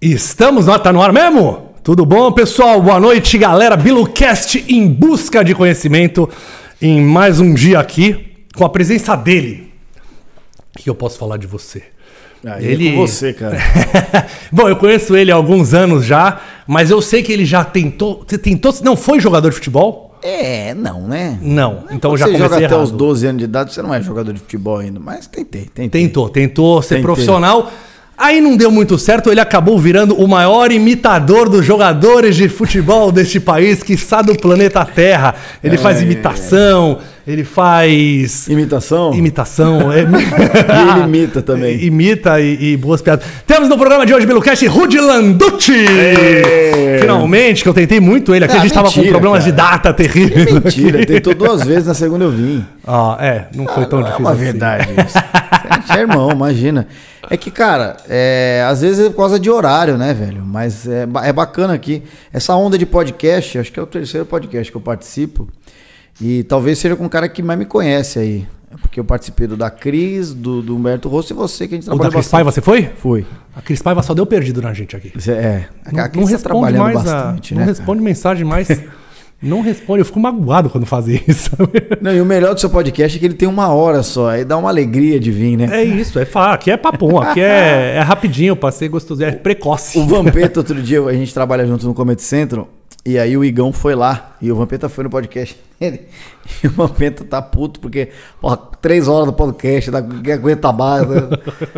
Estamos no, tá no ar mesmo? Tudo bom, pessoal? Boa noite, galera. BiluCast em busca de conhecimento em mais um dia aqui com a presença dele. O que eu posso falar de você? Aí ele... é com você, cara. bom, eu conheço ele há alguns anos já, mas eu sei que ele já tentou. Você tentou. Não foi jogador de futebol? É, não, né? Não. Então Quando já você comecei joga até errado. os 12 anos de idade, você não é jogador de futebol ainda, mas tentei, tentei. Tentou, tentou ser Tentei. profissional. Aí não deu muito certo, ele acabou virando o maior imitador dos jogadores de futebol deste país, que está do planeta Terra. Ele faz imitação, ele faz. Imitação? Imitação, é... E ele imita também. Imita e, e boas piadas. Temos no programa de hoje, pelo cast, Rudy Landucci! É. Finalmente, que eu tentei muito ele aqui, Ah, a gente tava com mentira, problemas de cara. data terríveis. Mentira, aqui. tentou duas vezes, na segunda eu vim. Ah, é, não foi tão não difícil. É uma assim. verdade isso. É irmão, imagina. É que, cara, é, às vezes é por causa de horário, né, velho? Mas é, é bacana aqui. Essa onda de podcast, acho que é o terceiro podcast que eu participo. E talvez seja com o cara que mais me conhece aí. É porque eu participei do da Cris, do, do Humberto Rosso e você, que a gente O da trabalhou Cris Paiva, você foi? Foi. A Cris Paiva só deu perdido na gente aqui. É. Não, a Cris não tá trabalhando mais bastante, a, né? Não responde mensagem mais. não responde. Eu fico magoado quando fazem isso. Não, e o melhor do seu podcast é que ele tem uma hora só. Aí dá uma alegria de vir, né? é isso, é fa- Aqui é papum, aqui é, é rapidinho, passei gostoso, é precoce. O Vampeta, outro dia, a gente trabalha junto no Comedy Central. E aí o Igão foi lá. E o Vampeta foi no podcast dele. E o Vampeta tá puto porque, porra, três horas do podcast, que aguenta mais. né?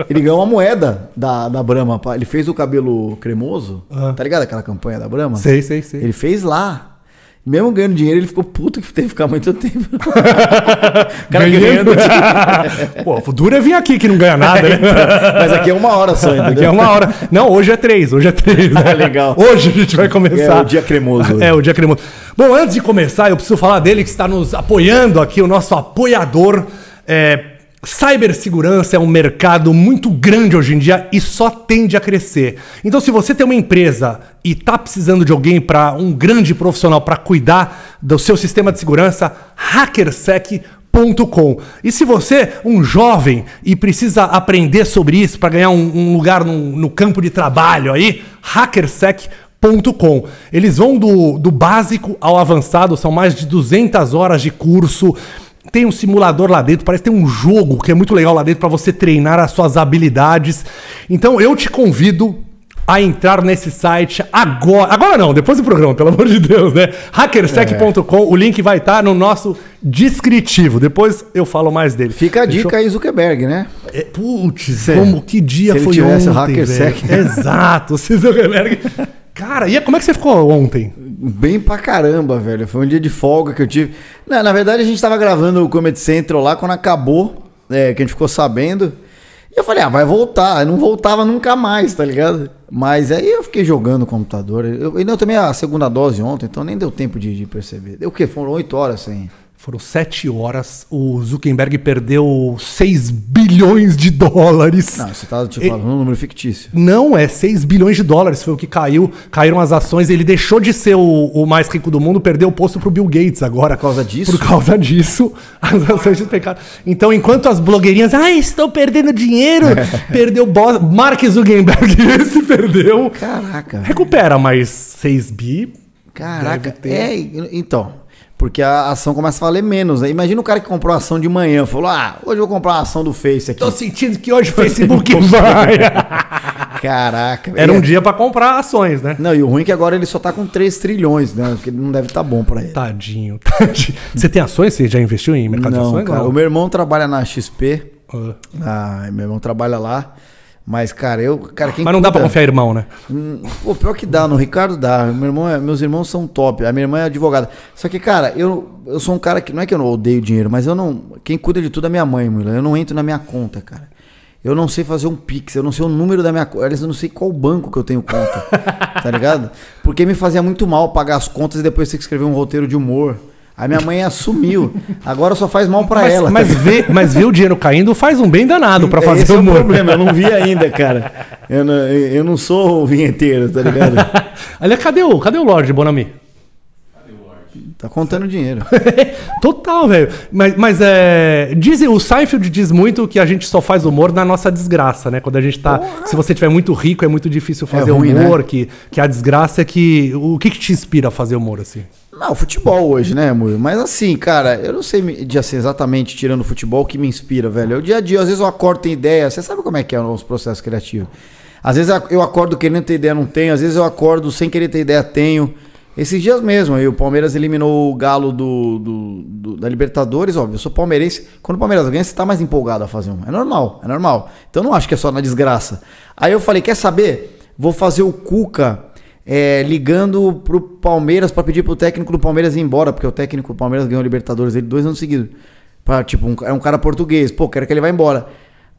Ele ganhou uma moeda da, da Brahma. Ele fez o cabelo cremoso. Ah. Tá ligado aquela campanha da Brahma? Sei, sei, sei. Ele fez lá. Mesmo ganhando dinheiro, ele ficou puto que teve que ficar muito tempo. o cara ganhando dinheiro. Pô, o duro é vir aqui que não ganha nada, né? Mas aqui é uma hora só, entendeu? Aqui é uma hora. Não, hoje é três, hoje é três. né? Legal. Hoje a gente vai começar. É o dia cremoso hoje. É, o dia cremoso. Bom, antes de começar, eu preciso falar dele que está nos apoiando aqui, o nosso apoiador. É, cibersegurança é um mercado muito grande hoje em dia e só tende a crescer. Então, se você tem uma empresa e está precisando de alguém para um grande profissional para cuidar do seu sistema de segurança, hackersec.com. E se você, um jovem, e precisa aprender sobre isso para ganhar um, um lugar no, no campo de trabalho aí, hackersec.com. Eles vão do, do básico ao avançado, são mais de 200 horas de curso. Tem um simulador lá dentro, parece que tem um jogo que é muito legal lá dentro para você treinar as suas habilidades. Então eu te convido a entrar nesse site agora. Agora não, depois do programa, pelo amor de Deus, né? hackersec.com, o link vai estar no nosso descritivo. Depois eu falo mais dele. Fica a Fechou? dica aí, Zuckerberg, né? É, Putz, Sério. como que dia Se ele foi o ontem, HackerSec. velho? Exato, se Zuckerberg. Cara, e como é que você ficou ontem? Bem pra caramba, velho. Foi um dia de folga que eu tive. Não, na verdade, a gente tava gravando o Comedy Central lá quando acabou, é, que a gente ficou sabendo. E eu falei, ah, vai voltar. Eu não voltava nunca mais, tá ligado? Mas aí eu fiquei jogando no computador. Eu, eu, eu tomei a segunda dose ontem, então nem deu tempo de, de perceber. Deu o quê? Foram oito horas sem. Foram sete horas. O Zuckerberg perdeu 6 bilhões de dólares. Não, você tava te E- falando um número fictício. Não, é 6 bilhões de dólares foi o que caiu. Caíram as ações. Ele deixou de ser o, o mais rico do mundo, perdeu o posto pro Bill Gates agora. Por causa disso? Por causa disso, as ações despencaram. Então, enquanto as blogueirinhas, ai, estou perdendo dinheiro, perdeu bo- Mark Zuckerberg, esse perdeu. Caraca. Recupera mais 6 bi. Caraca, é, então. Porque a ação começa a valer menos. Né? Imagina o cara que comprou a ação de manhã. Falou, ah, hoje eu vou comprar a ação do Face aqui. Tô sentindo que hoje o Facebook vai. Caraca. Era um dia pra comprar ações, né? Não, e o ruim é que agora ele só tá com 3 trilhões, né? Porque não deve estar bom pra ele. Tadinho, tadinho. Você tem ações? Você já investiu em mercado de não, ações? cara. O meu irmão trabalha na XP. Ah. Ah, meu irmão trabalha lá. Mas, cara, eu. Cara, quem Mas não dá pra confiar irmão, né? Hum, Pô, pior que dá, no Ricardo dá. Meu irmão é- meus irmãos são top. A minha irmã é advogada. Só que, cara, eu, eu sou um cara que. Não é que eu não odeio dinheiro, mas eu não. Quem cuida de tudo é minha mãe, Mila. Eu não entro na minha conta, cara. Eu não sei fazer um Pix, eu não sei o número da minha conta. Aliás, eu não sei qual banco que eu tenho conta. tá ligado? Porque me fazia muito mal pagar as contas e depois ter que escrever um roteiro de humor. A minha mãe assumiu. Agora só faz mal pra mas, ela. mas, tá ver, mas ver o dinheiro caindo faz um bem danado pra fazer Esse é o humor. problema, eu não vi ainda, cara. Eu não, eu não sou o vinheteiro, tá ligado? Aliás, cadê o, cadê o Lorde Bonami? Tá contando dinheiro. Total, velho. Mas, mas é. Dizem, o Seinfeld diz muito que a gente só faz humor na nossa desgraça, né? Quando a gente tá. Se você tiver muito rico, é muito difícil fazer ruim, humor, né? que, que a desgraça é que. O que, que te inspira a fazer humor, assim? Não, futebol hoje, né, amor? Mas assim, cara, eu não sei de assim, exatamente tirando o futebol que me inspira, velho. É o dia a dia, às vezes eu acordo tem ideia. Você sabe como é que é os processos criativos? Às vezes eu acordo querendo ter ideia, não tenho. Às vezes eu acordo sem querer ter ideia, tenho. Esses dias mesmo, aí o Palmeiras eliminou o Galo do, do- do- da Libertadores, óbvio. Eu sou palmeirense. Quando o Palmeiras ganha, você tá mais empolgado a fazer um. É normal, é normal. Então eu não acho que é só na desgraça. Aí eu falei, quer saber? Vou fazer o Cuca é, ligando pro Palmeiras pra pedir pro técnico do Palmeiras ir embora, porque o técnico do Palmeiras ganhou a Libertadores ele dois anos seguidos. Pra, tipo, um, é um cara português, pô, quero que ele vá embora.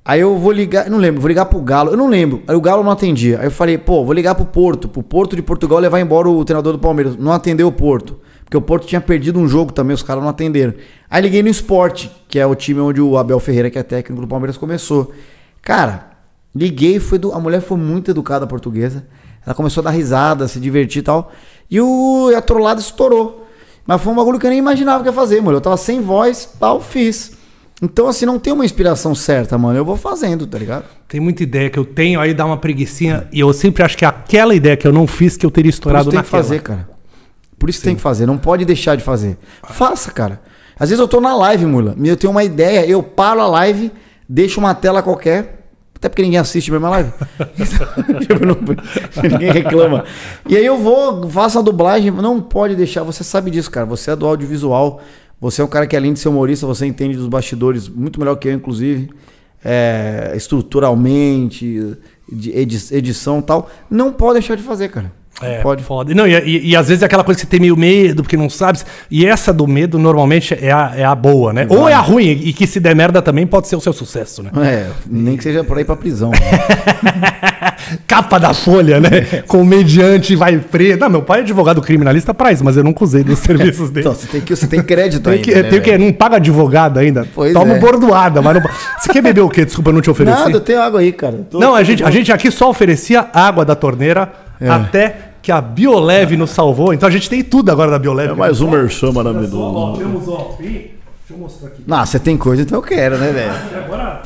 Aí eu vou ligar, não lembro, vou ligar pro Galo, eu não lembro. Aí o Galo não atendia. Aí eu falei, pô, vou ligar pro Porto, pro Porto de Portugal levar embora o treinador do Palmeiras. Não atendeu o Porto, porque o Porto tinha perdido um jogo também, os caras não atenderam. Aí liguei no Sport, que é o time onde o Abel Ferreira, que é técnico do Palmeiras, começou. Cara, liguei, foi do, a mulher foi muito educada portuguesa. Ela começou a dar risada, se divertir e tal. E o, e a trollada estourou. Mas foi um bagulho que eu nem imaginava que ia fazer, mano. Eu tava sem voz, tal, fiz. Então, assim, não tem uma inspiração certa, mano. Eu vou fazendo, tá ligado? Tem muita ideia que eu tenho, aí dá uma preguicinha. E eu sempre acho que é aquela ideia que eu não fiz que eu teria Por isso estourado tem que naquela. fazer, cara. Por isso tem que fazer. Não pode deixar de fazer. Faça, cara. Às vezes eu tô na live, mula. Eu tenho uma ideia, eu paro a live, deixo uma tela qualquer. Até porque ninguém assiste mesmo a live. Não- ninguém reclama. E aí eu vou, faço a dublagem. Não pode deixar. Você sabe disso, cara. Você é do audiovisual. Você é um cara que, além de ser humorista, você entende dos bastidores muito melhor que eu, inclusive. É, estruturalmente, edição e tal. Não pode deixar de fazer, cara. É, pode. foda. Não, e, e- e às vezes é aquela coisa que você tem meio medo, porque não sabe. E essa do medo, normalmente, é a, é a boa, né? Ou é a ruim, e que se der merda também pode ser o seu sucesso, né? É, nem que seja pra ir pra prisão. Capa da folha, né? Comediante vai preso. Não, meu pai é advogado criminalista pra isso, mas eu nunca usei dos serviços dele. Então, você tem, que, você tem crédito Tem ainda, que, né, tem que, não paga advogado ainda. Pois Toma é. bordoada, mas não. Você quer beber o quê? Desculpa, eu não te ofereci. Nada, eu tenho água aí, cara. Tô- Não, a gente, a gente aqui só oferecia água da torneira É. até que a Bioleve nos salvou. Então a gente tem tudo agora da Bioleve. É mais um merchan Olha só, ó, maravilhoso. temos, ó, deixa eu mostrar aqui. Não, você tem coisa, então eu quero, né, velho? Agora,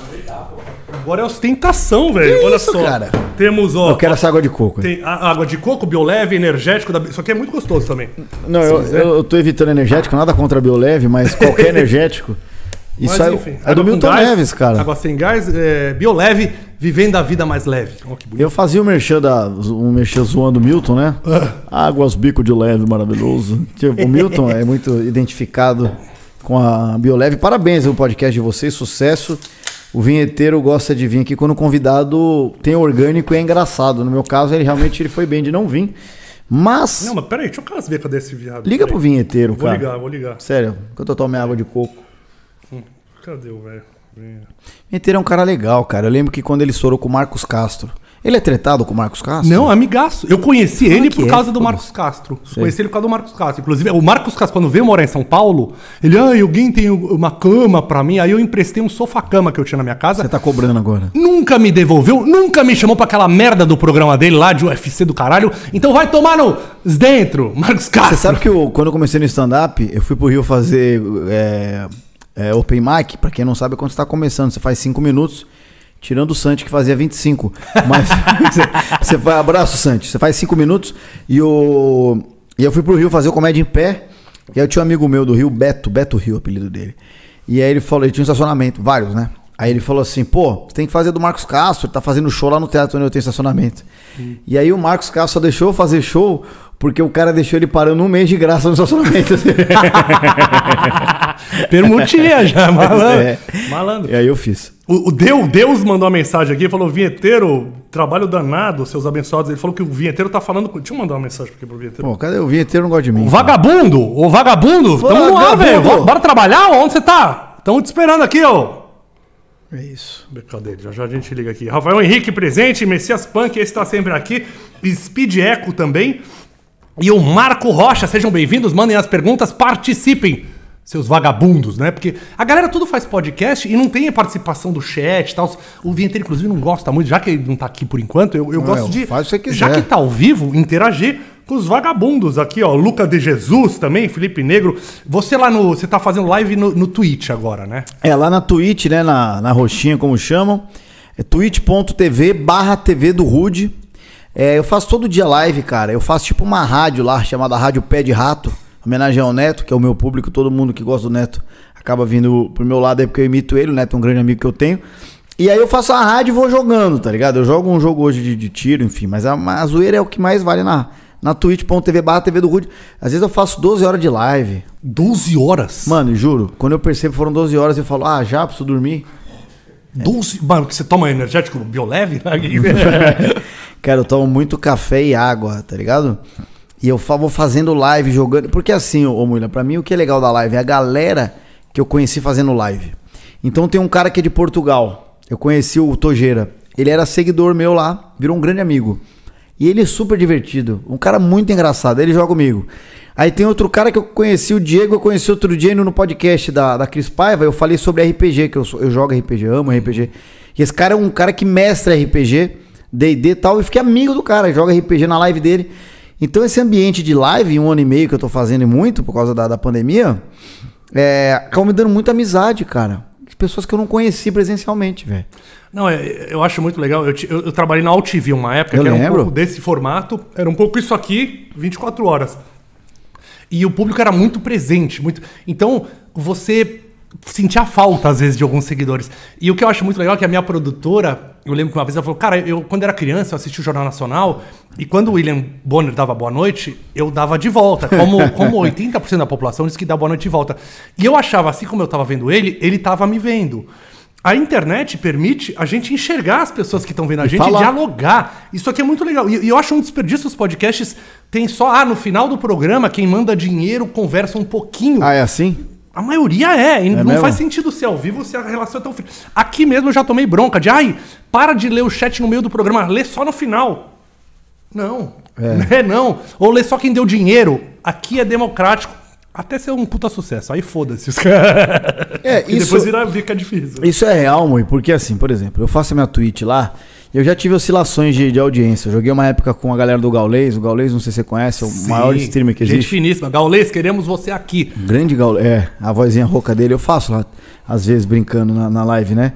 agora é ostentação, velho. Olha isso, só. cara? Temos, ó. Eu quero essa água de coco. Tem a- água de coco, Bioleve, energético. Da... Isso aqui é muito gostoso também. Não, eu, eu, eu tô evitando energético, nada contra a Bioleve, mas qualquer energético. Isso Mas, é, enfim, é do Milton gás, Neves, cara. Água sem gás, é, Bioleve, vivendo a vida mais leve. Bonito. Eu fazia o merchan, da, um merchan zoando o Milton, né? Ah. Águas bico de leve, maravilhoso. Tipo, o Milton é muito identificado com a Bioleve. Parabéns pelo podcast de vocês, sucesso. O vinheteiro gosta de vir aqui quando o convidado tem orgânico e é engraçado. No meu caso, ele realmente ele foi bem de não vir. Mas, Não, mas peraí, deixa eu ver cadê esse viado. liga Peraí. pro vinheteiro, Vou cara. ligar, vou ligar. Sério, enquanto eu tomo minha água de coco. Cadê o velho? Vinheteiro é um cara legal, cara. Eu lembro que quando ele estourou com o Marcos Castro. Ele é tretado com o Marcos Castro? Não, amigaço. Eu conheci ele por é, causa do. Marcos Castro. Conheci ele por causa do Marcos Castro. Inclusive, o Marcos Castro, quando veio morar em São Paulo, ele, ah, alguém tem uma cama pra mim. Aí eu emprestei um sofá-cama que eu tinha na minha casa. Você tá cobrando agora. Nunca me devolveu, nunca me chamou pra aquela merda do programa dele lá, de UFC do caralho. Então vai tomar no dentro, Marcos Castro. Você sabe que eu, quando eu comecei no stand-up, eu fui pro Rio fazer é, é, open mic. Pra quem não sabe, é quando você tá começando. Você faz 5 minutos, tirando o Santi, que fazia 25. Mas você, faz, abraço, Santi. Você faz 5 minutos e, o, e eu fui pro Rio fazer o comédia em pé. E aí eu tinha um amigo meu do Rio, Beto, Beto Rio, o apelido dele. E aí ele falou, ele tinha um estacionamento, vários, né? Aí ele falou assim, pô, você tem que fazer do Marcos Castro, ele tá fazendo show lá no teatro onde eu tenho estacionamento. E aí o Marcos Castro só deixou eu fazer show porque o cara deixou ele parando um mês de graça no estacionamento. Permutinha já, malandro. É. Malandro. e aí eu fiz. O, o Deus, Deus mandou uma mensagem aqui, falou, vinheteiro, trabalho danado, seus abençoados. Ele falou que o vinheteiro tá falando com... Deixa eu mandar uma mensagem aqui pro vinheteiro. Pô, cadê o vinheteiro não gosta de mim? O vagabundo, o vagabundo, tamo lá, velho. Bora- trabalhar? Onde você tá? Tamo te esperando aqui, ó. É isso. Cadê? Já já a gente liga aqui. Rafael Henrique presente, Messias Punk, esse tá sempre aqui. Speed Eco também. E o Marco Rocha, sejam bem-vindos, mandem as perguntas, participem, seus vagabundos, né? Porque a galera tudo faz podcast e não tem a participação do chat e tal. O Vinheteiro, inclusive, não gosta muito, já que ele não tá aqui por enquanto, eu, eu gosto eu- de. faz o que você Já quiser. que tá ao vivo, interagir com os vagabundos aqui, ó. Luca de Jesus também, Felipe Negro. Você lá no. Você tá fazendo live no, no Twitch agora, né? É, lá na Twitch, né? Na, na roxinha, como chamam. É twitch.tv barra TV do Rude. É, eu faço todo dia live, cara. Eu faço tipo uma rádio lá, chamada Rádio Pé de Rato. Homenagem ao Neto, que é o meu público, todo mundo que gosta do Neto acaba vindo pro meu lado aí porque eu imito ele, o Neto é um grande amigo que eu tenho. E aí eu faço a rádio e vou jogando, tá ligado? Eu jogo um jogo hoje de, de tiro, enfim, mas a, a zoeira é o que mais vale na, na twitch.tv barra TV do Rude. Às vezes eu faço 12 horas de live. 12 horas? Mano, juro, quando eu percebo que foram 12 horas, eu falo, ah, já preciso dormir. 12? Mano, que você toma energético bioleve? Cara, eu tomo muito café e água, tá ligado? E eu vou fazendo live, jogando. Porque assim, ô Mulher, pra mim o que é legal da live é a galera que eu conheci fazendo live. Então tem um cara que é de Portugal. Eu conheci o Tojeira. Ele era seguidor meu lá, virou um grande amigo. E ele é super divertido. Um cara muito engraçado. Ele joga comigo. Aí tem outro cara que eu conheci, o Diego, eu conheci outro dia no podcast da, da Cris Paiva. Eu falei sobre RPG, que eu, eu jogo RPG, amo RPG. E esse cara é um cara que mestra RPG, DD e tal. E fiquei amigo do cara, joga RPG na live dele. Então esse ambiente de live, um ano e meio que eu tô fazendo muito por causa da, da pandemia, é, acabou me dando muita amizade, cara. Pessoas que eu não conheci presencialmente, velho. Não, é- eu acho muito legal. Eu, eu- eu trabalhei na AltV uma época Eu que era um pouco desse formato. Era um pouco isso aqui, 24 horas. E o público era muito presente. muito Então, você sentia falta, às vezes, de alguns seguidores. E o que eu acho muito legal é que a minha produtora, eu lembro que uma vez ela falou, cara, eu quando era criança, eu assisti o Jornal Nacional, e quando o William Bonner dava boa noite, eu dava de volta. Como, como 80% da população diz que dá boa noite de volta. E eu achava, assim como eu tava vendo ele, ele tava me vendo. A internet permite a gente enxergar as pessoas que estão vendo a gente falar. e dialogar. Isso aqui é muito legal. E, e eu acho um desperdício os podcasts. Tem só, ah, no final do programa, quem manda dinheiro conversa um pouquinho. Ah, é assim? A maioria é, e não mesmo? faz sentido ser ao vivo se a relação é tão fria. Aqui mesmo eu já tomei bronca de, ai, para de ler o chat no meio do programa, lê só no final. Não, é. não. Ou lê só quem deu dinheiro. Aqui é democrático. Até ser um puta sucesso. Aí foda-se os caras. É, E isso- depois vira, fica difícil. Isso é real, Mui, porque assim, por exemplo, eu faço a minha Twitch lá, eu já tive oscilações de, de audiência. Eu joguei uma época com a galera do Gaulês, o Gaulês, não sei se você conhece, é o maior Sim, streamer que Gente existe. finíssima. Gaulês, queremos você aqui. Grande Gaulês, é, a vozinha rouca dele, eu faço lá, às vezes brincando na, na live, né?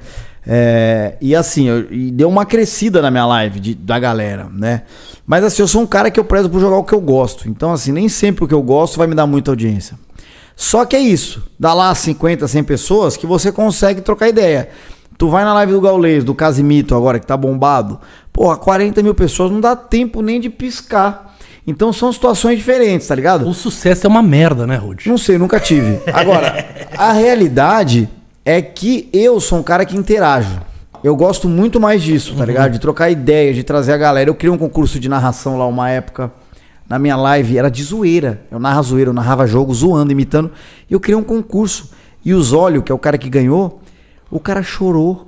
É, e assim, eu- e deu uma crescida na minha live de- da galera, né? Mas assim, eu sou um cara que eu prezo por jogar o que eu gosto. Então, assim, nem sempre o que eu gosto vai me dar muita audiência. Só que é isso. Dá lá 50, 100 pessoas que você consegue trocar ideia. Tu vai na live do Gaulês, do Casimito agora, que tá bombado. Porra, 40 mil pessoas não dá tempo nem de piscar. Então são situações diferentes, tá ligado? O sucesso é uma merda, né, Rude? Não sei, nunca tive. Agora, a realidade é que eu sou um cara que interajo. Eu gosto muito mais disso, tá ligado? De trocar ideia, de trazer a galera. Eu criei um concurso de narração lá uma época. Na minha live era de zoeira. Eu narrava zoeira, eu narrava jogo zoando, imitando. E eu criei um concurso. E o Zólio, que é o cara que ganhou, o cara chorou.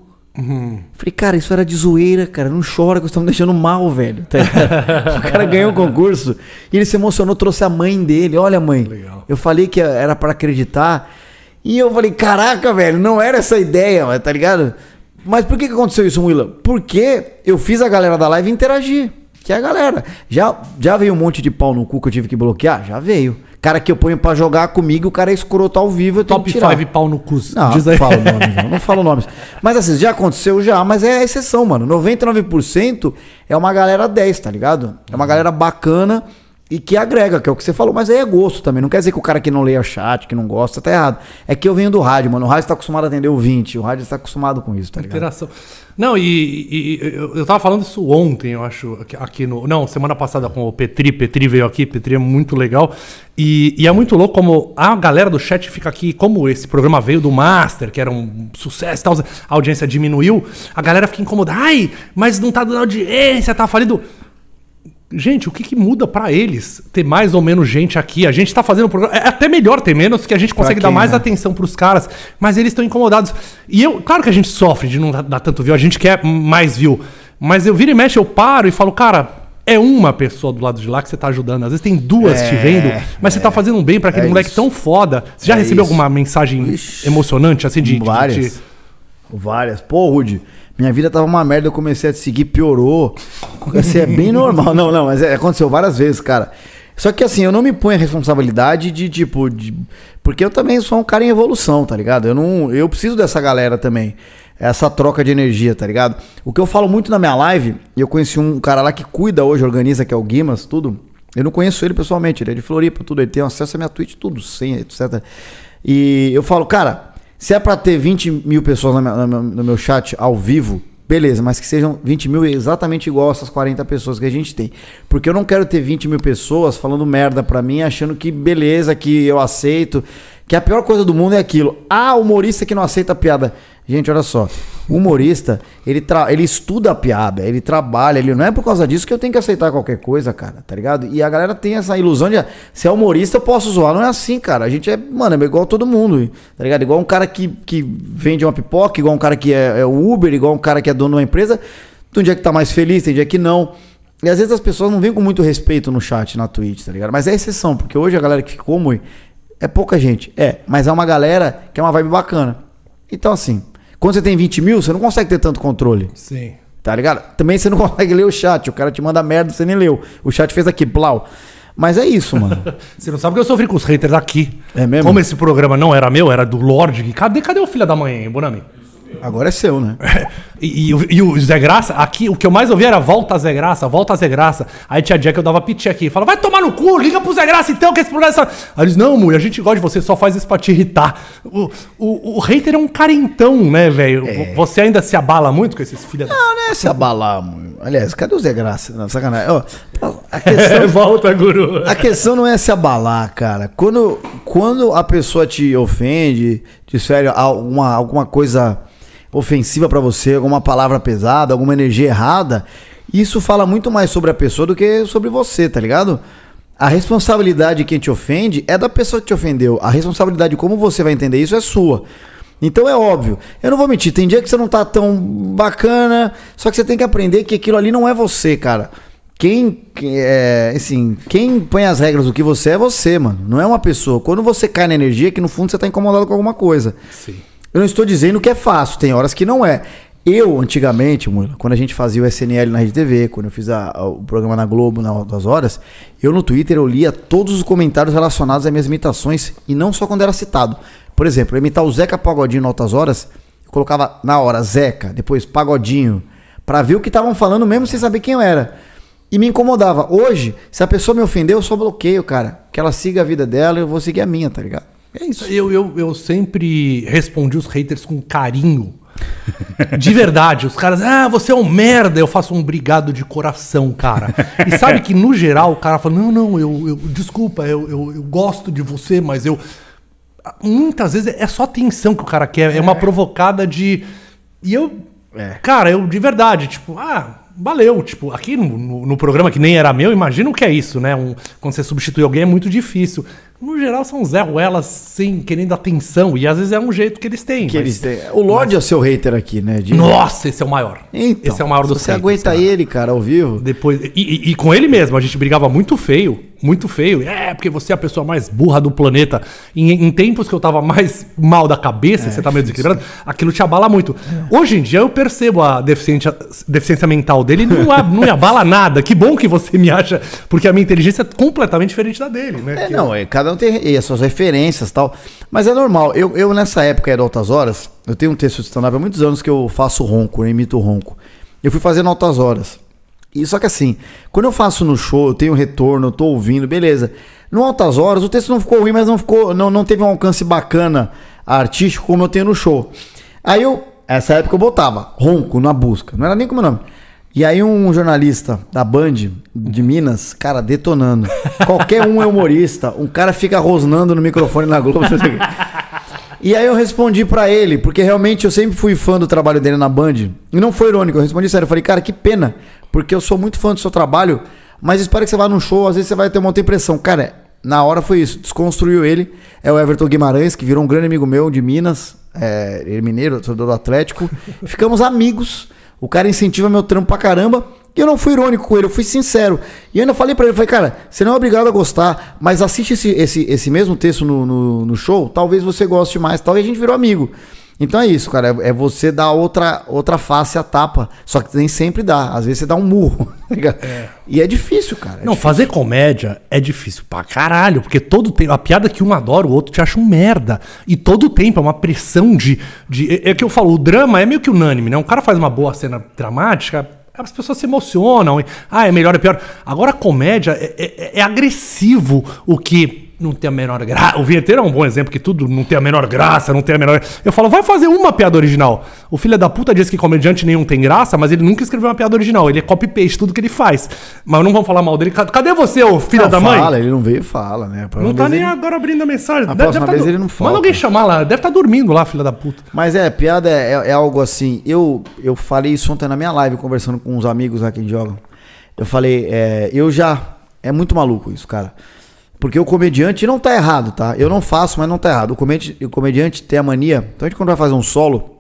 Falei, cara, isso era de zoeira, cara. Não chora que você tá me deixando mal, velho. Tá o cara ganhou o concurso e ele se emocionou, trouxe a mãe dele. Olha, mãe, Legal. eu falei que era pra acreditar. E eu falei, caraca, velho, não era essa ideia, tá ligado? Mas por que, que aconteceu isso, Willa? Porque eu fiz a galera da live interagir. Que é a galera. Já, já veio um monte de pau no cu que eu tive que bloquear? Já veio. Cara que eu ponho pra jogar comigo, o cara é escroto ao vivo, eu tenho Top que tirar. 5 pau no cu. Não, não falo nomes, não, não falo nomes. Mas assim, já aconteceu já, mas é a exceção, mano. 99% é uma galera 10, tá ligado? É uma galera bacana e que agrega, que é o que você falou, mas aí é gosto também. Não quer dizer que o cara que não leia chat, que não gosta, tá errado. É que eu venho do rádio, mano. O rádio tá acostumado a atender o 20, o rádio tá acostumado com isso, tá ligado? Interação. Não, e, e- eu, tava falando isso ontem, eu acho, aqui, no. Não, semana passada com o Petri. Petri veio aqui, Petri é muito legal. E, e é muito louco como a galera do chat fica aqui, como esse programa veio do Master, que era um sucesso tal, a audiência diminuiu, a galera fica incomodada. Ai, mas não tá dando audiência, tá falido. Gente, o que, que muda pra eles ter mais ou menos gente aqui? A gente tá fazendo um programa. É até melhor ter menos, que a gente consegue quem, dar mais né? atenção pros caras, mas eles estão incomodados. E eu, claro que a gente sofre de não dar- tanto view, a gente quer mais view. Mas eu viro e mexe, eu paro e falo, cara, é uma pessoa do lado de lá que você tá ajudando. Às vezes tem duas É, te vendo, mas você tá fazendo um bem pra aquele é moleque isso. tão foda. Você já É recebeu isso. alguma mensagem Ixi. emocionante, assim, de. de- Várias. de- Várias. Pô, Rude, Minha vida tava uma merda, eu comecei a te seguir, piorou. Assim, é bem normal. Não, não, mas é, aconteceu várias vezes, cara. Só que assim, eu não me ponho a responsabilidade de, tipo, de, porque eu também sou um cara em evolução, tá ligado? Eu não, eu preciso dessa galera também. Essa troca de energia, tá ligado? O que eu falo muito na minha live, eu conheci um cara lá que cuida hoje, organiza, que é o Guimas, tudo. Eu não conheço ele pessoalmente, ele é de Floripa, tudo. Ele tem acesso à minha Twitch, tudo, senha, etc. E eu falo, cara, se é pra ter 20 mil pessoas no meu, no meu chat ao vivo, beleza, mas que sejam 20 mil exatamente igual essas 40 pessoas que a gente tem. Porque eu não quero ter 20 mil pessoas falando merda pra mim, achando que beleza, que eu aceito. Que a pior coisa do mundo é aquilo. Ah, humorista que não aceita piada. Gente, olha só. O humorista, ele, tra ele estuda a piada, ele trabalha, ele não é por causa disso que eu tenho que aceitar qualquer coisa, cara, tá ligado? E a galera tem essa ilusão de, se é humorista eu posso zoar. Não é assim, cara. A gente é, mano, é igual todo mundo, tá ligado? Igual um cara que, que vende uma pipoca, igual um cara que é, é Uber, igual um cara que é dono de uma empresa. Tem um dia que tá mais feliz, tem dia que não. E às vezes as pessoas não vêm com muito respeito no chat, na Twitch, tá ligado? Mas é exceção, porque hoje a galera que ficou muito é pouca gente. É, mas é uma galera que é uma vibe bacana. Então, assim, quando você tem 20 mil, você não consegue ter tanto controle. Sim. Tá ligado? Também você não consegue ler o chat. O cara te manda merda, você nem leu. O chat fez aqui, blau. Mas é isso, mano. você não sabe que eu sofri com os haters aqui. É mesmo? Como esse programa não era meu, era do Lorde. Cadê, cadê o filho da mãe, Bonami? Agora é seu, né? e, e, e, o Zé Graça, aqui, o que eu mais ouvi era volta Zé Graça, volta Zé Graça. Aí tinha dia que eu dava piti aqui. Fala, vai tomar no cu, liga pro Zé Graça então, que esse problema é. Aí eles, não, mulher, a gente gosta de você, só faz isso pra te irritar. O, o, o hater é um carentão, né, velho? É. Você ainda se abala muito com esses filhos da. Não, não é se abalar, mano. Aliás, cadê o Zé Graça? Não, sacanagem. Ó, a questão, volta, guru. A questão não é se abalar, cara. Quando, quando a pessoa te ofende, te fere alguma, alguma coisa ofensiva para você, alguma palavra pesada, alguma energia errada, isso fala muito mais sobre a pessoa do que sobre você, tá ligado? A responsabilidade de quem te ofende é da pessoa que te ofendeu. A responsabilidade de como você vai entender isso é sua. Então é óbvio. Eu não vou mentir, tem dia que você não tá tão bacana, só que você tem que aprender que aquilo ali não é você, cara. Quem, é, assim, quem põe as regras do que você é você, mano. Não é uma pessoa. Quando você cai na energia, que no fundo você tá incomodado com alguma coisa. Sim. Eu não estou dizendo que é fácil, tem horas que não é. Eu, antigamente, quando a gente fazia o SNL na Rede TV, quando eu fiz a, a, o programa na Globo, na das horas, eu no Twitter eu lia todos os comentários relacionados às minhas imitações, e não só quando era citado. Por exemplo, eu imitar o Zeca Pagodinho na Altas Horas, eu colocava na hora Zeca, depois Pagodinho, para ver o que estavam falando mesmo sem saber quem eu era. E me incomodava. Hoje, se a pessoa me ofendeu, eu só bloqueio, cara. Que ela siga a vida dela e eu vou seguir a minha, tá ligado? É isso. Eu, eu, eu sempre respondi os haters com carinho. De verdade, os caras, ah, você é um merda. Eu faço um obrigado de coração, cara. E sabe que no geral o cara fala: não, não, eu, eu desculpa, eu, eu, eu gosto de você, mas eu. Muitas vezes é só atenção que o cara quer, é, é uma provocada de. E eu. É. Cara, eu de verdade, tipo, ah, valeu. Tipo, aqui no, no, no, programa que nem era meu, imagina o que é isso, né? Um, quando você substitui alguém é muito difícil no geral, são Zé Ruelas, sim, querendo atenção. E às vezes é um jeito que eles têm. Que mas, eles têm. O Lorde mas... é o seu hater aqui, né? De... Nossa, esse é o maior. Então, esse é o maior dos Você haters, aguenta cara. ele, cara, ao vivo. Depois, e, e, e, com ele mesmo, a gente brigava muito feio. Muito feio. É, porque você é a pessoa mais burra do planeta. Em, em tempos que eu tava mais mal da cabeça, é, você tá meio desequilibrado, aquilo te abala muito. É. Hoje em dia eu percebo a deficiência, deficiência mental dele não, não me abala nada. Que bom que você me acha, porque a minha inteligência é completamente diferente da dele, né? É, não, é, cada um tem as suas referências e tal. Mas é normal. Eu, eu nessa época de Altas Horas, eu tenho um texto de stand-up há muitos anos que eu faço ronco, eu imito ronco. Eu fui fazendo Altas Horas. E só que assim, quando eu faço no show, eu tenho retorno, eu tô ouvindo, beleza. No Altas Horas, o texto não ficou ruim, mas não ficou, não, não teve um alcance bacana artístico como eu tenho no show. Aí eu, essa época eu botava ronco na busca, não era nem como nome. E aí um jornalista da Band de Minas, cara, detonando. Qualquer um é humorista, um cara fica rosnando no microfone na Globo. e aí eu respondi para ele, porque realmente eu sempre fui fã do trabalho dele na Band. E não foi irônico, eu respondi sério. Eu falei, cara, que pena, porque eu sou muito fã do seu trabalho, mas espero que você vá num show, às vezes você vai ter uma outra impressão. Cara, na hora foi isso, desconstruiu ele. É o Everton Guimarães, que virou um grande amigo meu de Minas, é, ele é mineiro, torcedor do Atlético. Ficamos amigos. O cara incentiva meu trampo pra caramba. E eu não fui irônico com ele, eu fui sincero. E eu ainda falei pra ele, falei, cara, você não é obrigado a gostar, mas assiste esse, esse, esse mesmo texto no, no, no show, talvez você goste mais tal. E a gente virou amigo. Então é isso, cara. É, é você dar outra, outra face à tapa. Só que nem sempre dá. Às vezes você dá um murro. tá ligado? E é difícil, cara. é Não, difícil. fazer comédia é difícil pra caralho, porque todo tempo. A piada que um adora, o outro te acha um merda. E todo tempo é uma pressão de. de é, é que eu falo, o drama é meio que unânime, né? Um cara faz uma boa cena dramática. As pessoas se emocionam. e, ah, é melhor, é pior. Agora, a comédia é, é- é agressivo o que não tem a menor graça. O vinheteiro é um bom exemplo, que tudo não tem a menor graça, não tem a menor. Eu falo, vai fazer uma piada original. O filho da puta diz que comediante nenhum tem graça, mas ele nunca escreveu uma piada original. Ele é copy-paste tudo que ele faz. Mas não vamos falar mal dele. Cadê você, ô filho Não, da mãe? fala, ele não veio e fala, né? Não tá nem ele- agora abrindo a mensagem. A próxima tá vez do- ele não falta. Manda alguém chamar lá. Deve estar dormindo lá, filha da puta. Mas é, piada é, é- é algo assim. Eu, eu falei isso ontem na minha live, conversando com uns amigos lá que jogam. Eu falei, é, eu já. É muito maluco isso, cara. Porque o comediante não tá errado, tá? Eu não faço, mas não tá errado. O comediante, o comediante tem a mania. Então a gente, quando vai fazer um solo,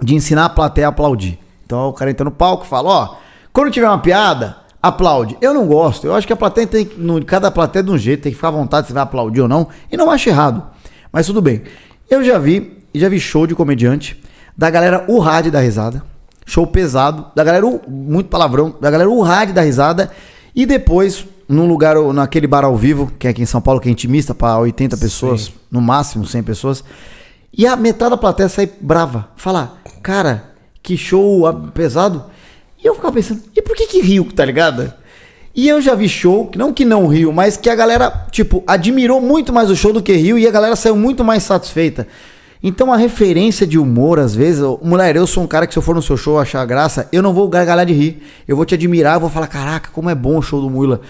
de ensinar a plateia a aplaudir. Então o cara entra no palco e fala: Ó, quando tiver uma piada, aplaude. Eu não gosto. Eu acho que a plateia tem no- Cada plateia é de um jeito, tem que ficar à vontade se vai aplaudir ou não. E não acho errado. Mas tudo bem. Eu já vi, já vi show de comediante, da galera urrar de dar risada. Show pesado, da galera, muito palavrão, da galera urrar de dar risada. E depois, num lugar, naquele bar ao vivo, que é aqui em São Paulo, que é intimista, para 80 pessoas, no máximo 100 pessoas. E a metade da plateia sai brava. Fala, cara, que show pesado. E eu ficava pensando, e por que que riu, tá ligado? E eu já vi show, que não que não riu, mas que a galera, tipo, admirou muito mais o show do que riu e a galera saiu muito mais satisfeita. Então a referência de humor, às vezes, mulher, eu sou um cara que se eu for no seu show achar graça, eu não vou gargalhar de rir. Eu vou te admirar, eu vou falar, caraca, como é bom o show do Mula.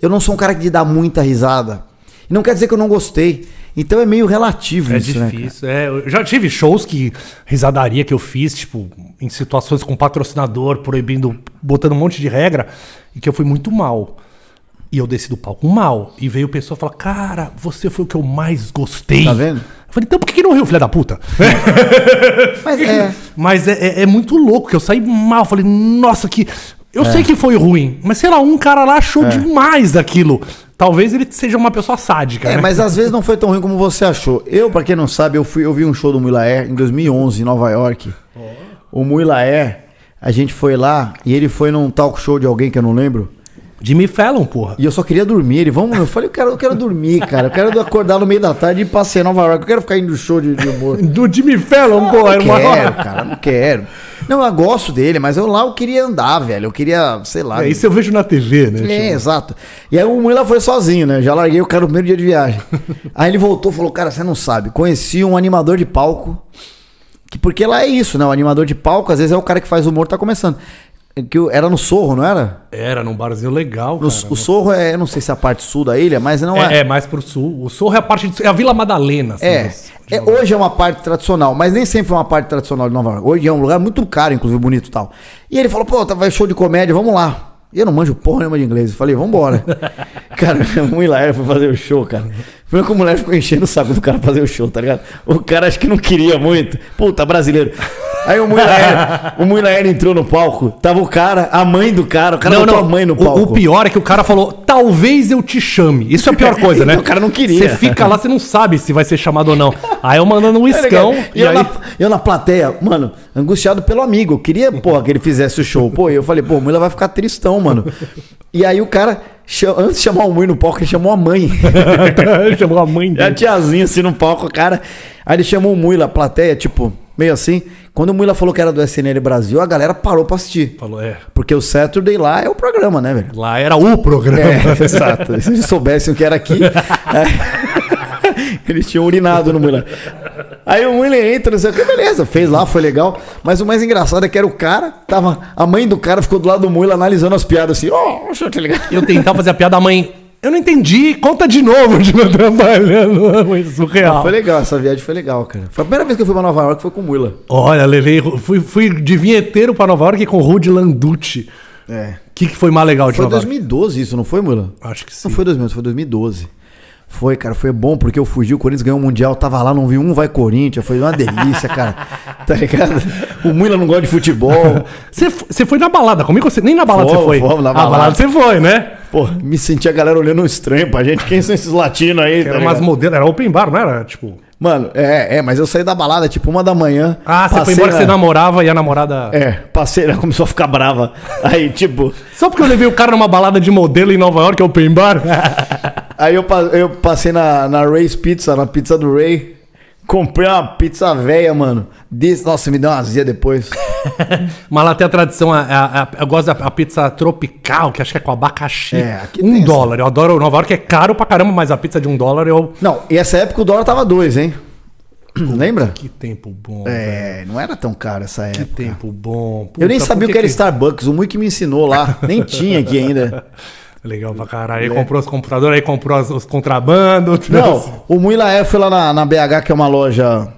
Eu não sou um cara de dar muita risada. E não quer dizer que eu não gostei. Então é meio relativo É isso, né, difícil. é, eu já tive shows que. Risadaria que eu fiz, tipo, em situações com patrocinador, proibindo, botando um monte de regra, e que eu fui muito mal. E eu desci do palco mal. E veio pessoa falar: Cara, você foi o que eu mais gostei. Tá vendo? Eu falei: Então por que, que não riu, filha da puta? Mas é. Mas é, é- é muito louco, que eu saí mal. Falei, nossa, que. Eu sei que foi ruim, mas sei lá, um cara lá achou demais aquilo. Talvez ele seja uma pessoa sádica. É, né? mas às vezes não foi tão ruim como você achou. Eu, pra quem não sabe, eu fui eu vi um show do Air em 2011 em Nova York. O Mula Air, a gente foi lá e ele foi num talk show de alguém que eu não lembro. Jimmy Fallon, porra. E eu só queria dormir. Ele, vamos, eu falei, eu quero, eu quero dormir, cara. Eu quero acordar no meio da tarde e passear em Nova York. Eu quero ficar indo no show de, de humor. Do Jimmy Fallon, porra. Não quero, cara, não quero. Não, eu gosto dele, mas eu lá eu queria andar, velho. Eu queria, sei lá. É, isso eu vejo na TV, né? É, tipo, exato. E aí o Mula foi sozinho, né? Já larguei o cara no primeiro dia de viagem. aí ele voltou e falou: Cara, você não sabe. Conheci um animador de palco. Que porque lá é isso, né? O animador de palco, às vezes é o cara que faz humor, tá começando. Que eu- era no Sorro, não era? Era num barzinho legal, No- cara. o Sorro é, eu não sei se é a parte sul da ilha, mas não é. É, é mais pro sul. O Sorro é a parte de... É a Vila Madalena. assim, É, mas- é, hoje é uma parte tradicional, mas nem sempre foi uma parte tradicional de Nova York. Hoje é um lugar muito caro, inclusive bonito e tal. E ele falou, pô, tá- vai show de comédia, vamos lá. E eu não manjo porra nenhuma de inglês. Eu falei, vambora. cara, o Hilaire foi fazer o show, cara. Primeiro que a mulher ficou enchendo o saco do cara fazer o show, tá ligado? O cara acho que não queria muito. Puta, brasileiro. Aí o Muilaer, o Muilaer entrou no palco, tava o cara, a mãe do cara, o cara botou a mãe no O- palco. O, pior é que o cara falou, talvez eu te chame. Isso é a pior coisa, né? O cara não queria. Você fica lá, você não sabe se vai ser chamado ou não. Aí eu mandando um Tá iscão. ligado? E eu, aí... na, eu na plateia, mano, angustiado pelo amigo. Eu queria, porra, que ele fizesse o show. Pô, e eu falei, pô, o Mula vai ficar tristão, mano. E aí o cara, antes de chamar o Mui no palco, ele chamou a mãe. Ele chamou a mãe E a dele. tiazinha assim no palco, cara. Aí ele chamou o Mui a plateia, tipo, meio assim. Quando o Mui falou que era do SNL Brasil, a galera parou pra assistir. Falou, é. Porque o Saturday lá é o programa, né, velho? Lá era o programa. É, exato. Se eles soubessem o que era aqui, é, eles tinham urinado no Mulan. Aí o Mulan entra, não sei o que, beleza, fez lá, foi legal. Mas o mais engraçado é que era o cara, tava, a mãe do cara ficou do lado do Mulan analisando as piadas assim, ó, oh, tá ligado? Eu tentava fazer a piada da mãe. Eu não entendi, conta de novo de não trabalhando. Foi surreal. Foi legal, essa viagem foi legal, cara. Foi a primeira vez que eu fui pra Nova York, foi com o Mulan. Olha, levei. Fui, fui de vinheteiro pra Nova York com o Rudy Landucci. É. O que, que foi mais legal de Foi Nova York? 2012 isso, não foi, Mulan? Acho que sim. Não foi 2012, foi 2012. Foi, cara, foi bom porque eu fugi, o Corinthians ganhou o Mundial, tava lá, não vi um vai Corinthians, foi uma delícia, cara. Tá ligado? O Mula não gosta de futebol. Você foi na balada comigo? Você, nem na balada você foi. fomos na A balada. você foi, né? Pô, me senti a galera olhando estranho pra gente. Quem são esses latinos aí? tá Era ligado? umas modelos, era open bar, não era? Tipo. Mano, é, é, mas eu saí da balada tipo uma da manhã. Ah, você foi embora que na- você namorava e a namorada. É, passei, ela começou a ficar brava. Aí, tipo, Só porque eu levei o cara numa balada de modelo em Nova York, é open bar. aí eu, eu passei na, na Ray's Pizza, na pizza do Ray. Comprei uma pizza velha, mano. Desse, nossa, me deu uma azia depois. Mas lá tem a tradição, a, a- a- eu gosto da pizza tropical, que acho que é com abacaxi. É, aqui um tem essa. dólar. Eu adoro Nova York, é caro pra caramba, mas a pizza de um dólar eu. Não, e essa época o dólar tava dois, hein? Lembra? Que tempo bom. velho. É, não era tão caro essa Que época. tempo bom. Eu nem Puta, sabia o que era Starbucks, o Mui que me ensinou lá. Nem tinha aqui ainda. Legal pra caralho. Aí comprou os computadores, aí comprou os, os contrabando. Não, o Mui Laé foi lá na, na BH, que é uma loja.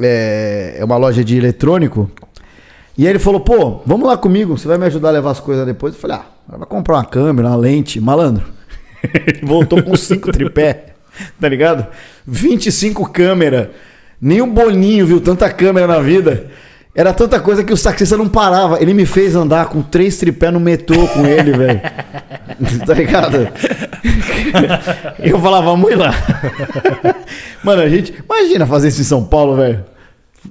É, é uma loja de eletrônico. E aí ele falou, pô, vamos lá comigo, você vai me ajudar a levar as coisas depois? Eu falei, ah, vai comprar uma câmera, uma lente, malandro. Voltou com cinco tripé, tá ligado? 25 câmeras. Nem o Boninho viu tanta câmera na vida. Era tanta coisa que os taxistas não paravam. Ele me fez andar com três tripé no metrô com ele, velho. tá ligado? Eu falava, vamos ir lá. Mano, a gente. Imagina fazer isso em São Paulo, velho.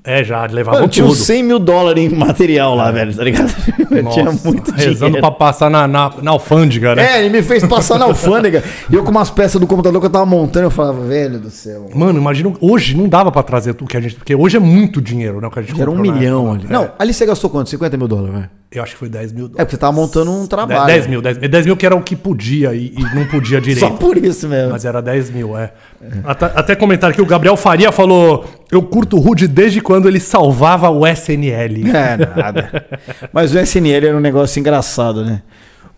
É, já, levavam Mano, tinha tudo. uns 100 mil dólares em material lá, velho, tá ligado? tinha Nossa, muito rezando dinheiro. pra passar na, na, na alfândega, né? É, ele me fez passar na alfândega. E eu com umas peças do computador que eu tava montando, eu falava, velho do céu. Mano, imagina, hoje não dava pra trazer tudo que a gente. Porque hoje é muito dinheiro, né? o Que a gente Era um na milhão ali. É, Não, ali você gastou quanto? 50 mil dólares, velho? Eu acho que foi 10 mil É porque você tava montando um trabalho. 10 mil, 10, 10 mil que era o que podia e, e não podia Só direito. por isso mesmo. Mas era 10 mil, é. Até, até comentário que o Gabriel Faria falou: Eu curto o Rude desde quando ele salvava o SNL. É, nada. Mas o SNL era um negócio engraçado, né?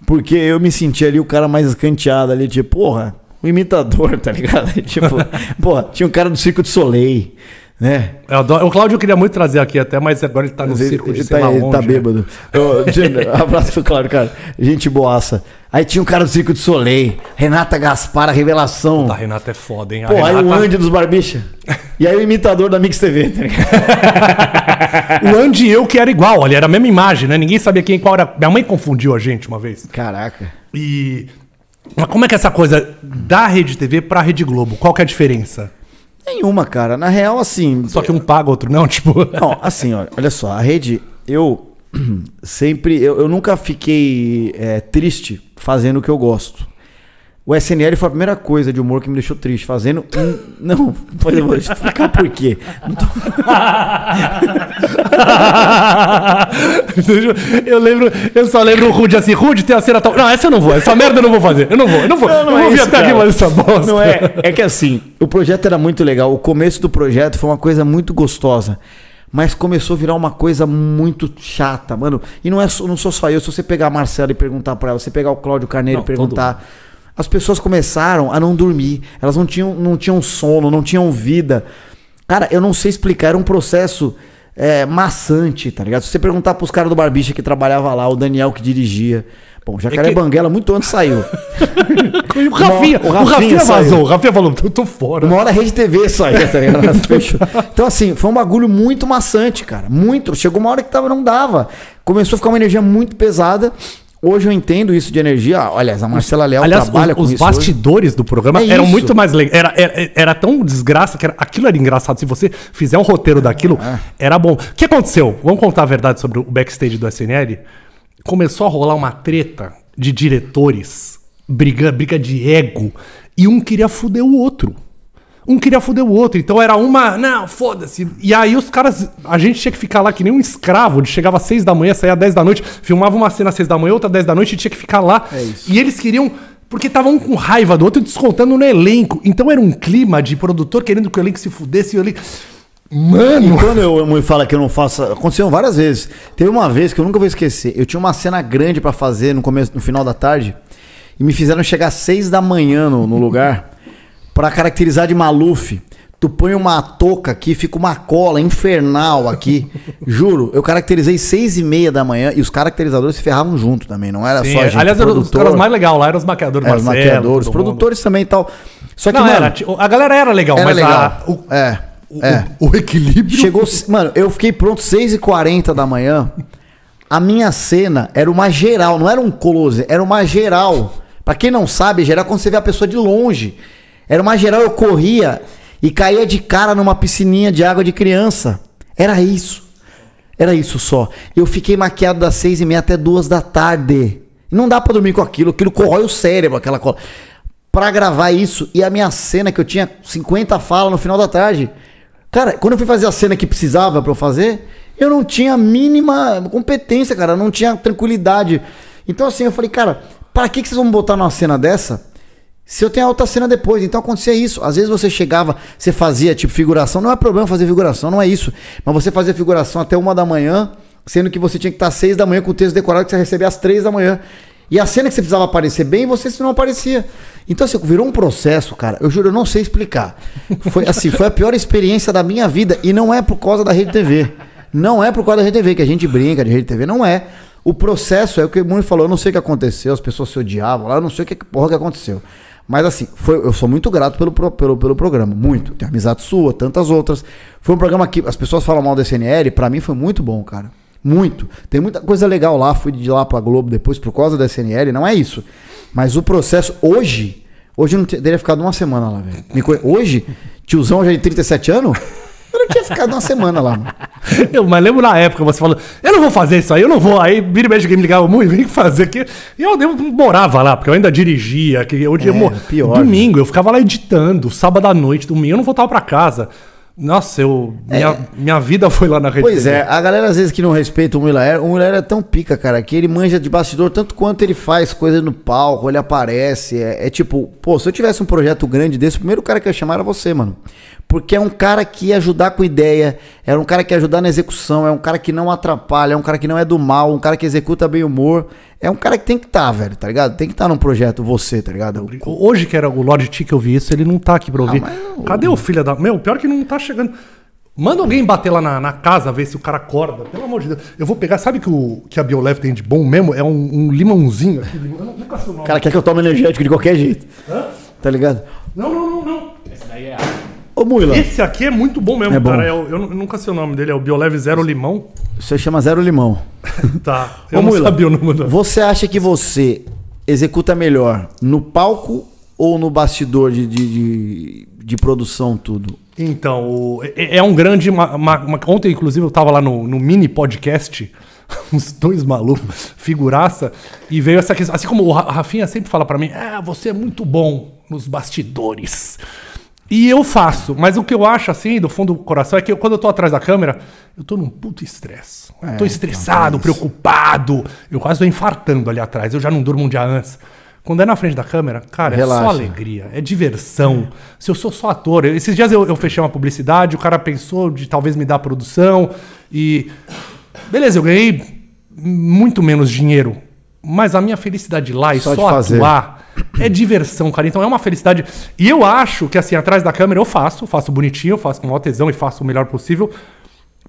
Porque eu me sentia ali o cara mais escanteado ali, tipo, porra, o imitador, tá ligado? tipo, porra, tinha um cara do Circo de Soleil, né? Eu adoro- o Cláudio eu queria muito trazer aqui até, mas agora ele tá no Ele, circo de ele tá, ele tá né? bêbado. Ô, Júnior, abraço pro Claro, cara. Gente boaça. Aí tinha um cara do Circo de Soleil, Renata Gaspar, a revelação. A Renata é foda, hein? A Pô, aí o Renata- Andy dos Barbicha. E aí o imitador da Mix TV, tá? O Andy e eu que era igual, ali era a mesma imagem, né? Ninguém sabia quem qual era. Minha mãe confundiu a gente uma vez. Caraca. E. Mas como é que é essa coisa da Rede TV pra Rede Globo? Qual que é a diferença? Nenhuma, cara. Na real, assim. Só que um paga, outro não, tipo. Não, assim, olha, olha só, a rede, eu sempre, eu, eu nunca fiquei é, triste fazendo o que eu gosto. O SNL foi a primeira coisa de humor que me deixou triste, fazendo um. Não, pois eu vou explicar por quê. Não tô- eu lembro, eu só lembro o Rude assim, Rude tem a cena tal. Não, essa eu não vou, essa merda eu não vou fazer. Eu não vou, eu não vou. Não, não eu é vou vir até aqui fazer essa bosta. Não é, é que assim, o projeto era muito legal. O começo do projeto foi uma coisa muito gostosa. Mas começou a virar uma coisa muito chata, mano. E não, é não sou só eu. Se você pegar a Marcela e perguntar pra ela, você pegar o Cláudio Carneiro Não, e perguntar. As pessoas começaram a não dormir. Elas não tinham, não tinham sono, não tinham vida. Cara, eu não sei explicar. Era um processo é, maçante, tá ligado? Se você perguntar pros caras do Barbicha que trabalhava lá, o Daniel que dirigia. Bom, Jacaré É que- Banguela muito antes saiu. O Rafinha, O o Rafinha Rafinha, saiu. vazou. O Rafinha falou, eu tô fora. Uma hora a Rede TV saía, tá ligado? Então, assim, foi um bagulho muito maçante, cara. Muito. Chegou uma hora que tava, não dava. Começou a ficar uma energia muito pesada. Hoje eu entendo isso de energia. Aliás, a Marcela Leal Aliás, trabalha os, com os isso. hoje. bastidores do programa É eram isso. muito mais legais. Era, era, era tão desgraça que era- aquilo era engraçado. Se você fizer um roteiro daquilo, É. era bom. O que aconteceu? Vamos contar a verdade sobre o backstage do SNL? Começou a rolar uma treta de diretores, briga, briga de ego, e um queria fuder o outro. Um queria fuder o outro. Então era uma. Não, foda-se. E aí os caras. A gente tinha que ficar lá que nem um escravo. De chegava às seis da manhã, saía às 10 da noite, filmava uma cena às seis da manhã, outra às 10 da noite e tinha que ficar lá. É. E eles queriam. Porque estavam um com raiva do outro descontando no elenco. Então era um clima de produtor querendo que o elenco se fudesse e o elenco. Mano! E quando eu, me fala que eu não faço. Aconteceu várias vezes. Teve uma vez que eu nunca vou esquecer. Eu tinha uma cena grande pra fazer no começo, no final da tarde. E me fizeram chegar às seis da manhã no, no lugar pra caracterizar de Maluf. Tu põe uma touca aqui, fica uma cola infernal aqui. Juro, eu caracterizei seis e meia da manhã e os caracterizadores se ferravam junto também. Não era Sim, só a gente. aliás, eram os caras mais legais lá, eram os maquiadores, é, os Marcelo, maquiadores, os produtores também e tal. Só que, Não, mano, era, a galera era legal, era mas legal. a- o, é, o- é. o- o equilíbrio. Chegou, mano, eu fiquei pronto 6h40 da manhã. A minha cena era uma geral, não era um close, era uma geral. Pra quem não sabe, geral é quando você vê a pessoa de longe. Era uma geral, eu corria e caía de cara numa piscininha de água de criança. Era isso. Era isso só. Eu fiquei maquiado das seis e meia até duas da tarde. Não dá pra dormir com aquilo. Aquilo corrói o cérebro, aquela cola. Pra gravar isso. E a minha cena, que eu tinha 50 falas no final da tarde. Cara, quando eu fui fazer a cena que precisava pra eu fazer, eu não tinha a mínima competência, cara. Eu não tinha tranquilidade. Então, assim, eu falei, cara, para que, que vocês vão botar numa cena dessa? Se eu tenho a outra cena depois, então acontecia isso. Às vezes você chegava, você fazia tipo figuração, não é problema fazer figuração, não é isso. Mas você fazia figuração até uma da manhã, sendo que você tinha que estar às seis da manhã com o texto decorado que você recebia às três da manhã. E a cena que você precisava aparecer bem, você não aparecia. Então, assim, virou um processo, cara. Eu juro, eu não sei explicar. Foi assim, foi a pior experiência da minha vida. E não é por causa da Rede TV. Não é por causa da Rede TV, que a gente brinca de Rede TV, não é. O processo é o que o Muni falou, eu não sei o que aconteceu, as pessoas se odiavam lá, eu não sei o que porra que aconteceu. Mas assim, foi, eu sou muito grato pelo, pelo, pelo programa, muito. Tem amizade sua, tantas outras. Foi um programa que as pessoas falam mal do SNL, para mim foi muito bom, cara. Muito. Tem muita coisa legal lá, fui de lá pra Globo depois por causa da SNL, não é isso. Mas o processo, hoje, hoje eu não teria ficado uma semana lá, velho. Hoje, tiozão já de 37 anos, eu tinha ficado uma semana lá, mano. Eu, mas lembro na época você falando, eu não vou fazer isso aí, eu não vou. Aí vira e mexe que me ligava muito, vem fazer aqui. E eu, eu morava lá, porque eu ainda dirigia. Que eu, É, eu, pior, domingo, eu ficava lá editando, sábado à noite, domingo, eu não voltava pra casa. Nossa, eu. Minha, minha vida foi lá na rede. É. Pois TV. é, a galera às vezes que não respeita o Miller, o Miller é tão pica, cara, que ele manja de bastidor tanto quanto ele faz coisa no palco, ele aparece. É, é tipo, pô, se eu tivesse um projeto grande desse, o primeiro cara que eu ia chamar era você, mano. Porque é um cara que ia ajudar com ideia, é um cara que ia ajudar na execução, é um cara que não atrapalha, é um cara que não é do mal, um cara que executa bem o humor. É um cara que tem que estar, velho, tá ligado? Tem que estar num projeto você, tá ligado? Hoje que era o Lord T que eu vi isso, ele não tá aqui pra ouvir. mas eu- Cadê o filho da. Meu, pior que não tá chegando. Manda alguém bater lá na, na casa, ver se o cara acorda. Pelo amor de Deus. Eu vou pegar. Sabe que, o, que a Biolev tem de bom mesmo? É um, um limãozinho aqui. limão- Eu não- nunca sei o O nome. cara quer que eu tome energético de qualquer jeito, Hã? tá ligado? Não, não, não, não. Esse daí é água. Ô, Mula, Esse aqui é muito bom mesmo, É bom. cara. Eu, eu nu- nunca sei o nome dele. É o Biolev Zero Limão. você chama Zero Limão. Tá. Eu Ô, não Mula, sabia o nome da. Você acha que você executa melhor no palco ou no bastidor de, de, de, de produção, tudo? Então, o- é, é um grande. uma- uma- ontem, inclusive, eu tava lá no, no mini podcast, uns dois malucos, figuraça, e veio essa questão. Assim como o Ra- Rafinha sempre fala pra mim, ah, você é muito bom nos bastidores. E eu faço, mas o que eu acho, assim, do fundo do coração, é que eu, quando eu tô atrás da câmera, eu tô num puto estresse. É, tô estressado, preocupado. Eu quase tô infartando ali atrás. Eu já não durmo um dia antes. Quando é na frente da câmera, cara, é só Relaxa. alegria, é diversão. Se eu sou só ator, eu- esses dias eu, eu fechei uma publicidade, o cara pensou de talvez me dar produção e. Beleza, eu ganhei muito menos dinheiro, mas a minha felicidade lá e Só só, de fazer. É diversão, cara. Então é uma felicidade. E eu acho que assim, atrás da câmera eu faço, faço bonitinho, faço com maior tesão e faço o melhor possível.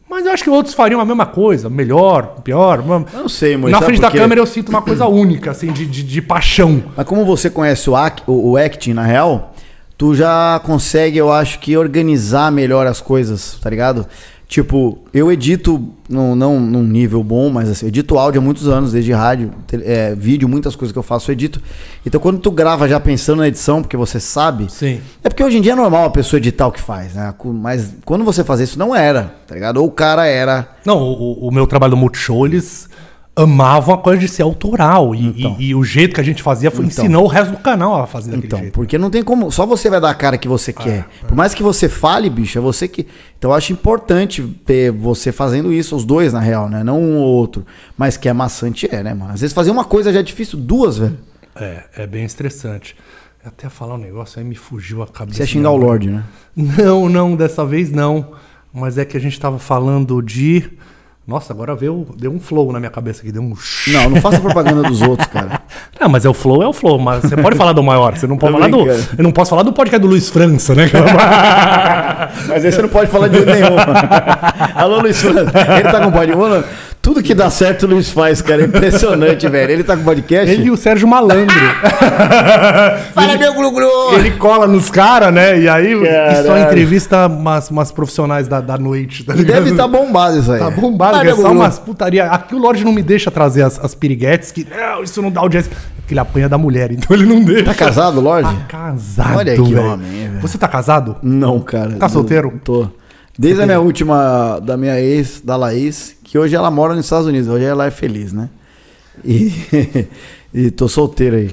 Mas eu acho que outros fariam a mesma coisa, melhor, pior. Eu não sei, Moisés, Na frente por da câmera eu sinto uma coisa única, assim, de, de, de paixão. Mas como você conhece o, act, o, o acting, na real, tu já consegue, eu acho que, organizar melhor as coisas, tá ligado? Tipo, eu edito, não, não num nível bom, mas assim, edito áudio há muitos anos, desde rádio, é, vídeo, muitas coisas que eu faço eu edito. Então quando tu grava já pensando na edição, porque você sabe... Sim. É porque hoje em dia é normal a pessoa editar o que faz, né? Mas quando você fazia isso, não era, tá ligado? Ou o cara era... Não, o, o meu trabalho do Multishow, eles amavam a coisa de ser autoral. E, e- e o jeito que a gente fazia foi, Então. ensinou o resto do canal a fazer daquele Então, jeito. porque não tem como. Só você vai dar a cara que você quer. Por mais que você fale, bicho, é você que. Então eu acho importante ter você fazendo isso, os dois, na real, né? Não um ou outro. Mas que é maçante, é, né, mano? Às vezes fazer uma coisa já é difícil, duas, velho. É, é bem estressante. Eu Até falar um negócio aí me fugiu a cabeça. Você é xingar o. Lorde, né? Não, não, dessa vez não. Mas é que a gente tava falando de. Nossa, agora veio, deu um flow na minha cabeça aqui, deu um. Não, não faça propaganda dos outros, cara. Não, mas é o flow, é o flow. Mas você pode falar do maior, você não pode Tô falar do. brincando. Eu não posso falar do podcast do Luiz França, né? Mas aí você não pode falar de nenhum. Alô, Luiz Fernando. Ele tá com pode. Tudo que dá certo o Luiz faz, cara. É impressionante, velho. Ele tá com podcast? Ele e o Sérgio Malandro. Fala, meu glu-glu! Ele cola nos caras, né? E aí e só entrevista umas, umas profissionais da, da noite, tá ligado? Deve estar bombado isso aí. Tá bombado, Fala, é só umas putaria. Aqui o Lorde não me deixa trazer as, as piriguetes, que não, isso não dá audiência. Porque ele apanha da mulher, então ele não deixa. Tá casado, Lorde? Tá casado, Olha que velho. homem, hein, velho. Você tá casado? Não, cara. Tá solteiro? Tô. Desde a minha última, da minha ex, da Laís, que hoje ela mora nos Estados Unidos. Hoje ela é feliz, né? E, e tô solteiro aí.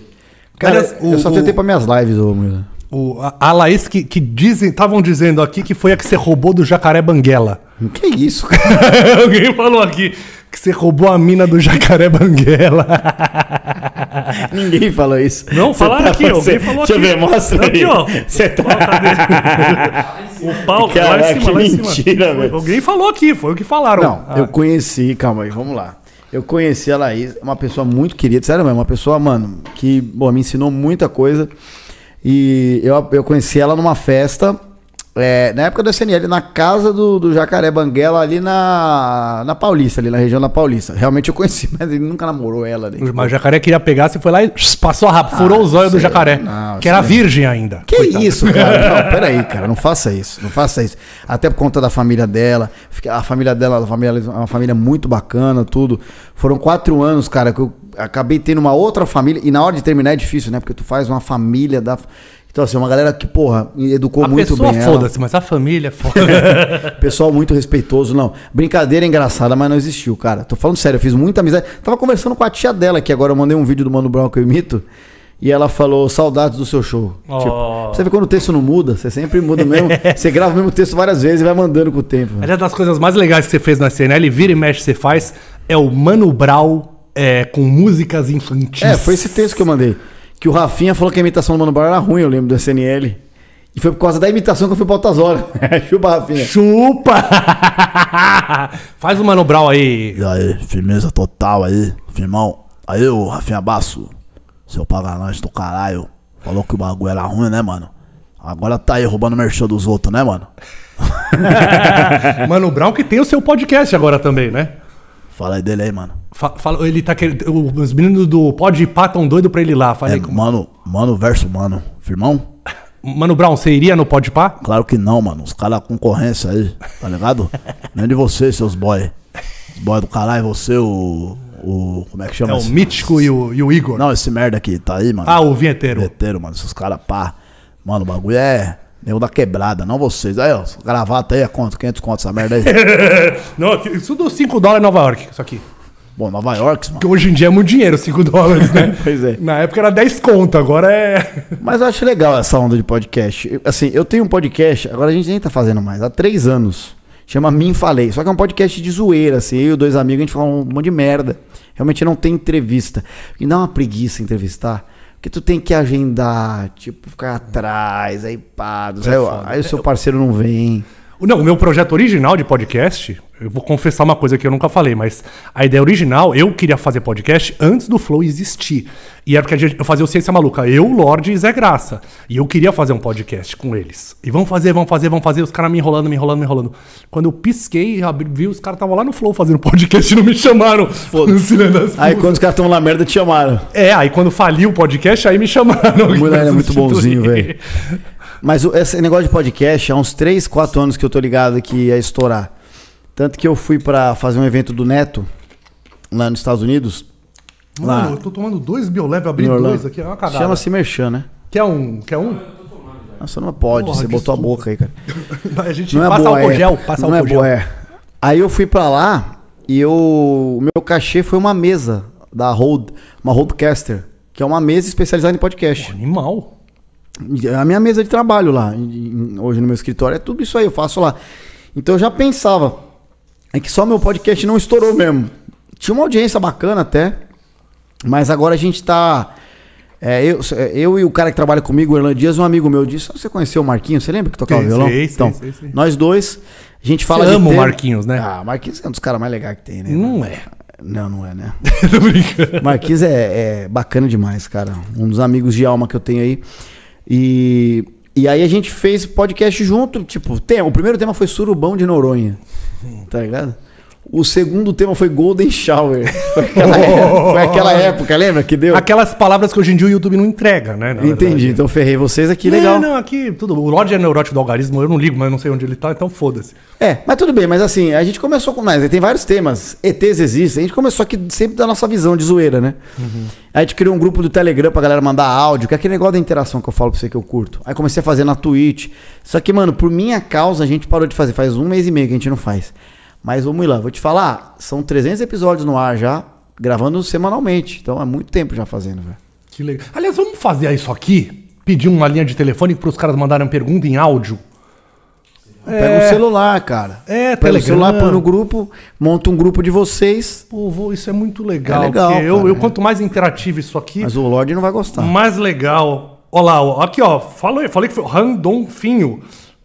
Cara, Aliás, eu o- só o- tentei pra minhas lives, ô, Mila. O, a, a Laís que, que dizem, estavam dizendo aqui que foi a que você roubou do jacaré Banguela. Que isso, cara? Alguém falou aqui que você roubou a mina do jacaré Banguela. Ninguém falou isso. Não, falaram tá- aqui, ó, você- falou Deixa aqui. eu ver, mostra Aqui, aí. ó. Você tá... o pau, lá Caraca, em cima, lá em que cima. mentira, velho. Alguém falou aqui, foi o que falaram. Não, Ah, eu conheci, calma aí, vamos lá. Eu conheci a Laís, uma pessoa muito querida, sério mesmo, uma pessoa, mano, que bom, me ensinou muita coisa. E eu, eu conheci ela numa festa, é, na época do SNL, na casa do, do Jacaré Banguela, ali na, na Paulista, ali na região da Paulista. Realmente eu conheci, mas ele nunca namorou ela. né? Mas o jacaré queria pegar, você foi lá e passou a rapa, furou os olhos do Ah, jacaré. não, que era sei. virgem ainda. Que Coitado. isso, cara? Não, peraí, cara, não faça isso, não faça isso. Até por conta da família dela, a família dela, a família, é uma família muito bacana, tudo. Foram quatro anos, cara, que eu acabei tendo uma outra família, e na hora de terminar é difícil, né? Porque tu faz uma família da. Então, assim, uma galera que, porra, educou A muito pessoa bem ela. foda-se, mas a família é foda. Pessoal muito respeitoso, não. Brincadeira engraçada, mas não existiu, cara. Tô falando sério, eu fiz muita amizade. Tava conversando com a tia dela, que agora eu mandei um vídeo do Mano Brown que eu imito. E ela falou, saudades do seu show. Oh. Tipo, você vê quando o texto não muda, você sempre muda mesmo. você grava o mesmo texto várias vezes e vai mandando com o tempo. Aliás, das coisas mais legais que você fez na CNL, vira e mexe você faz, é o Mano Brown é, com músicas infantis. É, foi esse texto que eu mandei. Que o Rafinha falou que a imitação do Mano Brown era ruim, eu lembro do SNL. E foi por causa da imitação que eu fui pra Altas Horas. Chupa, Rafinha. Chupa! Faz o Mano Brown aí. E aí, firmeza total aí, firmão. Aí, ô Rafinha Basso, seu paganante do caralho, falou que o bagulho era ruim, né, mano? Agora tá aí roubando merchan dos outros, né, mano? Mano Brown que tem o seu podcast agora também, né? Fala aí dele aí, mano. Fa- Fala, ele tá querendo. o- Os meninos do Pode Pá tão doido pra ele ir lá. Falei É, mano, mano versus mano. Firmão? Mano Brown, você iria no Pode Pá? Claro que não, mano. Os caras concorrência aí, tá ligado? Nem de vocês, seus boy. Os boy do caralho, você, o. O. Como é que É chama o esse- Mítico e o, e o Igor. Não, esse merda aqui, tá aí, mano. Ah, o vinheteiro. Veteiro, mano. Esses caras, pá. Mano, o bagulho é. Nego da quebrada, não vocês. Aí, ó, gravata aí é quanto? 500 conto essa merda aí. Não, isso dos 5 dólares em Nova York, isso aqui. Bom, Nova York, mano. Que hoje em dia é muito dinheiro, 5 dólares, né? Pois é. Na época era 10 conto, agora é. Mas eu acho legal essa onda de podcast. Assim, eu tenho um podcast, agora a gente nem tá fazendo mais, há três anos. Chama Mim Falei. Só que é um podcast de zoeira, assim. Eu e dois amigos, a gente fala um monte de merda. Realmente não tem entrevista. E dá uma preguiça entrevistar. Porque tu tem que agendar, tipo, ficar atrás, aí pá. aí, o- aí o seu parceiro não vem. Não, o meu projeto original de podcast, eu vou confessar uma coisa que eu nunca falei, mas a ideia original, eu queria fazer podcast antes do Flow existir. E era porque a gente, eu fazia o Ciência Maluca, eu, Lorde e Zé Graça. E eu queria fazer um podcast com eles. E vamos fazer, vamos fazer, vamos fazer, os caras me enrolando, me enrolando, me enrolando. Quando eu pisquei, abri- vi, os caras estavam lá no Flow fazendo podcast e não me chamaram. Das Aí quando os caras estão na merda, te chamaram. É, aí quando faliu o podcast, aí me chamaram. O Mulher é muito bonzinho, velho. Mas esse negócio de podcast, há uns 3, 4 anos que eu tô ligado que ia estourar. Tanto que eu fui pra fazer um evento do Neto, lá nos Estados Unidos. Mano, Lá. eu tô tomando dois Bioleve, abri dois aqui, é uma cagada. Chama-se Merchan, né? Quer um? Quer um? Nossa, não pode, Porra, você botou a boca aí, cara. A gente Não é passa boa, álcool é. gel, passa não álcool é gel. boa, é. Aí eu fui pra lá e eu, o meu cachê foi uma mesa da Hold, uma Roadcaster, que é uma mesa especializada em podcast. Animal. A minha mesa de trabalho lá, hoje no meu escritório, é tudo isso aí, eu faço lá. Então eu já pensava, é que só meu podcast não estourou mesmo. Tinha uma audiência bacana até, mas agora a gente tá. é, eu, eu e o cara que trabalha comigo, o Erlan Dias, um amigo meu disse: Você conheceu o Marquinhos? Você lembra que tocava Sei, violão? sei, então, sei, sei. nós dois, a gente fala Você ama o Marquinhos, né? Ah, Marquinhos é um dos caras mais legais que tem, né? Não é. Não, não é, né? Tô brincando. Marquinhos é, é bacana demais, cara. Um dos amigos de alma que eu tenho aí. E, e aí a gente fez podcast junto, tipo, tema, o primeiro tema foi Surubão de Noronha. Tá ligado? O segundo tema foi Golden Shower. Foi aquela, época, foi aquela época, lembra que deu? Aquelas palavras que hoje em dia o YouTube não entrega, né? Entendi, verdade. então ferrei vocês aqui, Não, legal. Não, aqui tudo. O Lorde é neurótico do algarismo, eu não ligo, mas eu não sei onde ele tá, então foda-se. É, mas tudo bem, mas assim, a gente começou com mais, tem vários temas, ETs existem, a gente começou aqui sempre da nossa visão de zoeira, né? A gente criou um grupo do Telegram pra galera mandar áudio, que é aquele negócio da interação que eu falo pra você que eu curto. Aí comecei a fazer na Twitch. Só que, mano, por minha causa a gente parou de fazer, faz um mês e meio que a gente não faz. Mas vamos lá, vou te falar, são 300 episódios no ar já, gravando semanalmente. Então é muito tempo já fazendo, velho. Que legal. Aliás, vamos fazer isso aqui? Pedir uma linha de telefone para os caras mandarem pergunta em áudio? Pega um celular, cara. É, Pega o Telegram. celular, põe no grupo, monta um grupo de vocês, Pô, vô, isso é muito legal. É legal, porque eu, cara. eu, quanto mais interativo isso aqui, mas o Lorde não vai gostar. mais legal. Olha lá, aqui ó, falei, falei que foi o Randonfinho.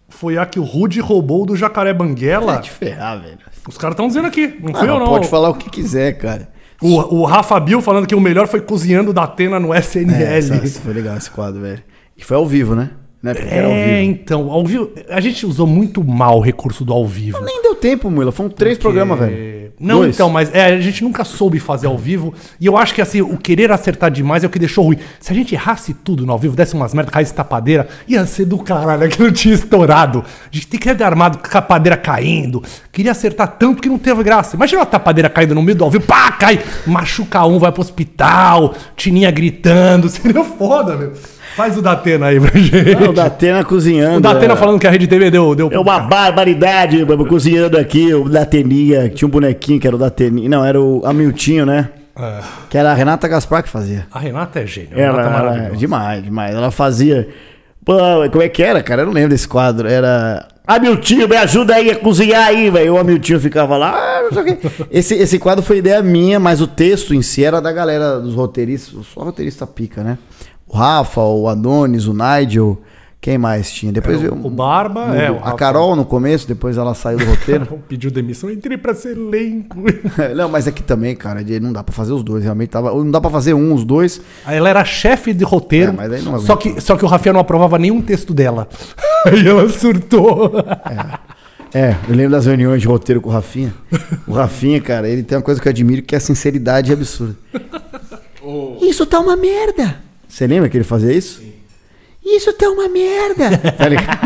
Foi a que o Rude roubou do Jacaré Banguela. Vai te ferrar, velho. Os caras estão dizendo aqui, não Ah, foi eu não. Pode falar o que quiser, cara. O, o Rafa Bill falando que o melhor foi cozinhando da Atena no SNL. É, essa- essa foi legal esse quadro, velho. E foi ao vivo, né? Não é porque era ao É, vivo. então, ao vivo. A gente usou muito mal o recurso do ao vivo. Nem deu tempo, Mula. Foram três programas, velho. Não, Dois. então, mas é, a gente nunca soube fazer ao vivo. E eu acho que assim, o querer acertar demais é o que deixou ruim. Se a gente errasse tudo no ao vivo, desse umas merda, caísse tapadeira, ia ser do caralho, aquilo tinha estourado. A gente tem que ter armado com a tapadeira caindo. Queria acertar tanto que não teve graça. Imagina uma tapadeira caindo no meio do ao vivo, pá, cai, machuca um, vai pro hospital, Tininha gritando. Seria foda, meu. Faz o Datena aí pra gente. Ah, o Datena cozinhando. O Datena é. falando que a Rede TV deu. deu É uma barbaridade, cozinhando aqui, o Dateninha, tinha um bonequinho que era o Dateninha. Não, era o Amiltinho, né? É. Que era a Renata Gaspar que fazia. A Renata é gênio. Ela, Renata é ela- demais, demais. Ela fazia. Pô, como é que era, cara? Eu não lembro desse quadro. Era. Amiltinho, me ajuda aí a cozinhar aí, velho. O Amiltinho ficava lá, ah, não sei o quê. Esse, esse quadro foi ideia minha, mas o texto em si era da galera dos roteiristas. Só roteirista pica, né? O Rafa, o Adonis, o Nigel. Quem mais tinha? Depois veio. O Barba, é. o a Carol no começo, depois ela saiu do roteiro. Pediu demissão, entrei pra ser elenco. não, mas aqui também, cara, não dá pra fazer os dois. Realmente tava. Não dá pra fazer um, os dois. Aí ela era chefe de roteiro, É, mas aí não só, que, só que o Rafael não aprovava nenhum texto dela. Aí ela surtou. É, eu lembro das reuniões de roteiro com o Rafinha. O Rafinha, cara, ele tem uma coisa que eu admiro que é a sinceridade absurda. Isso tá uma merda. Você lembra que ele fazia isso? Isso tá uma merda. Tá ligado?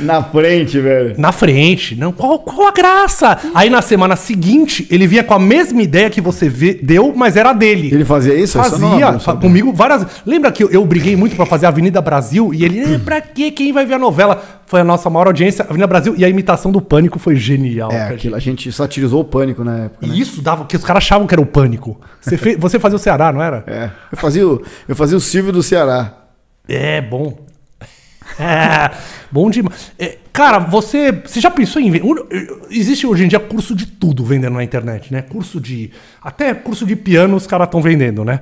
Na frente, velho. Na frente, não, qual, qual a graça? Aí na semana seguinte, ele vinha com a mesma ideia que você vê- deu, mas era dele. Ele fazia isso? Isso não- Fazia não fa- sabia. comigo várias vezes. Lembra que eu, eu briguei muito pra fazer Avenida Brasil e ele, eh, pra quê? Quem vai ver a novela? Foi a nossa maior audiência, Avenida Brasil, e a imitação do pânico foi genial. É, aquilo, a gente satirizou o pânico na época. Né? E isso dava, que os caras achavam que era o pânico. Você, fez, você fazia o Ceará, não era? É. Eu fazia, o, eu fazia o Silvio do Ceará. É, bom. É, bom demais. É, cara, você, você já pensou em. Existe hoje em dia curso de tudo vendendo na internet, né? Curso de. Até curso de piano os caras estão vendendo, né?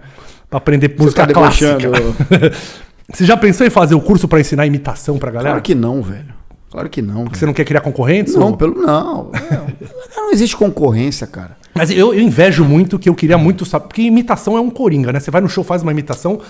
Pra aprender música tá clássica. você já pensou em fazer o curso pra ensinar imitação pra galera? Claro que não, velho. Claro que não. Você velho. não quer criar concorrentes? Não, ou- pelo. Não. É, não existe concorrência, cara. Mas eu, eu invejo muito que eu queria muito saber. Porque imitação é um coringa, né? Você vai no show, faz uma imitação.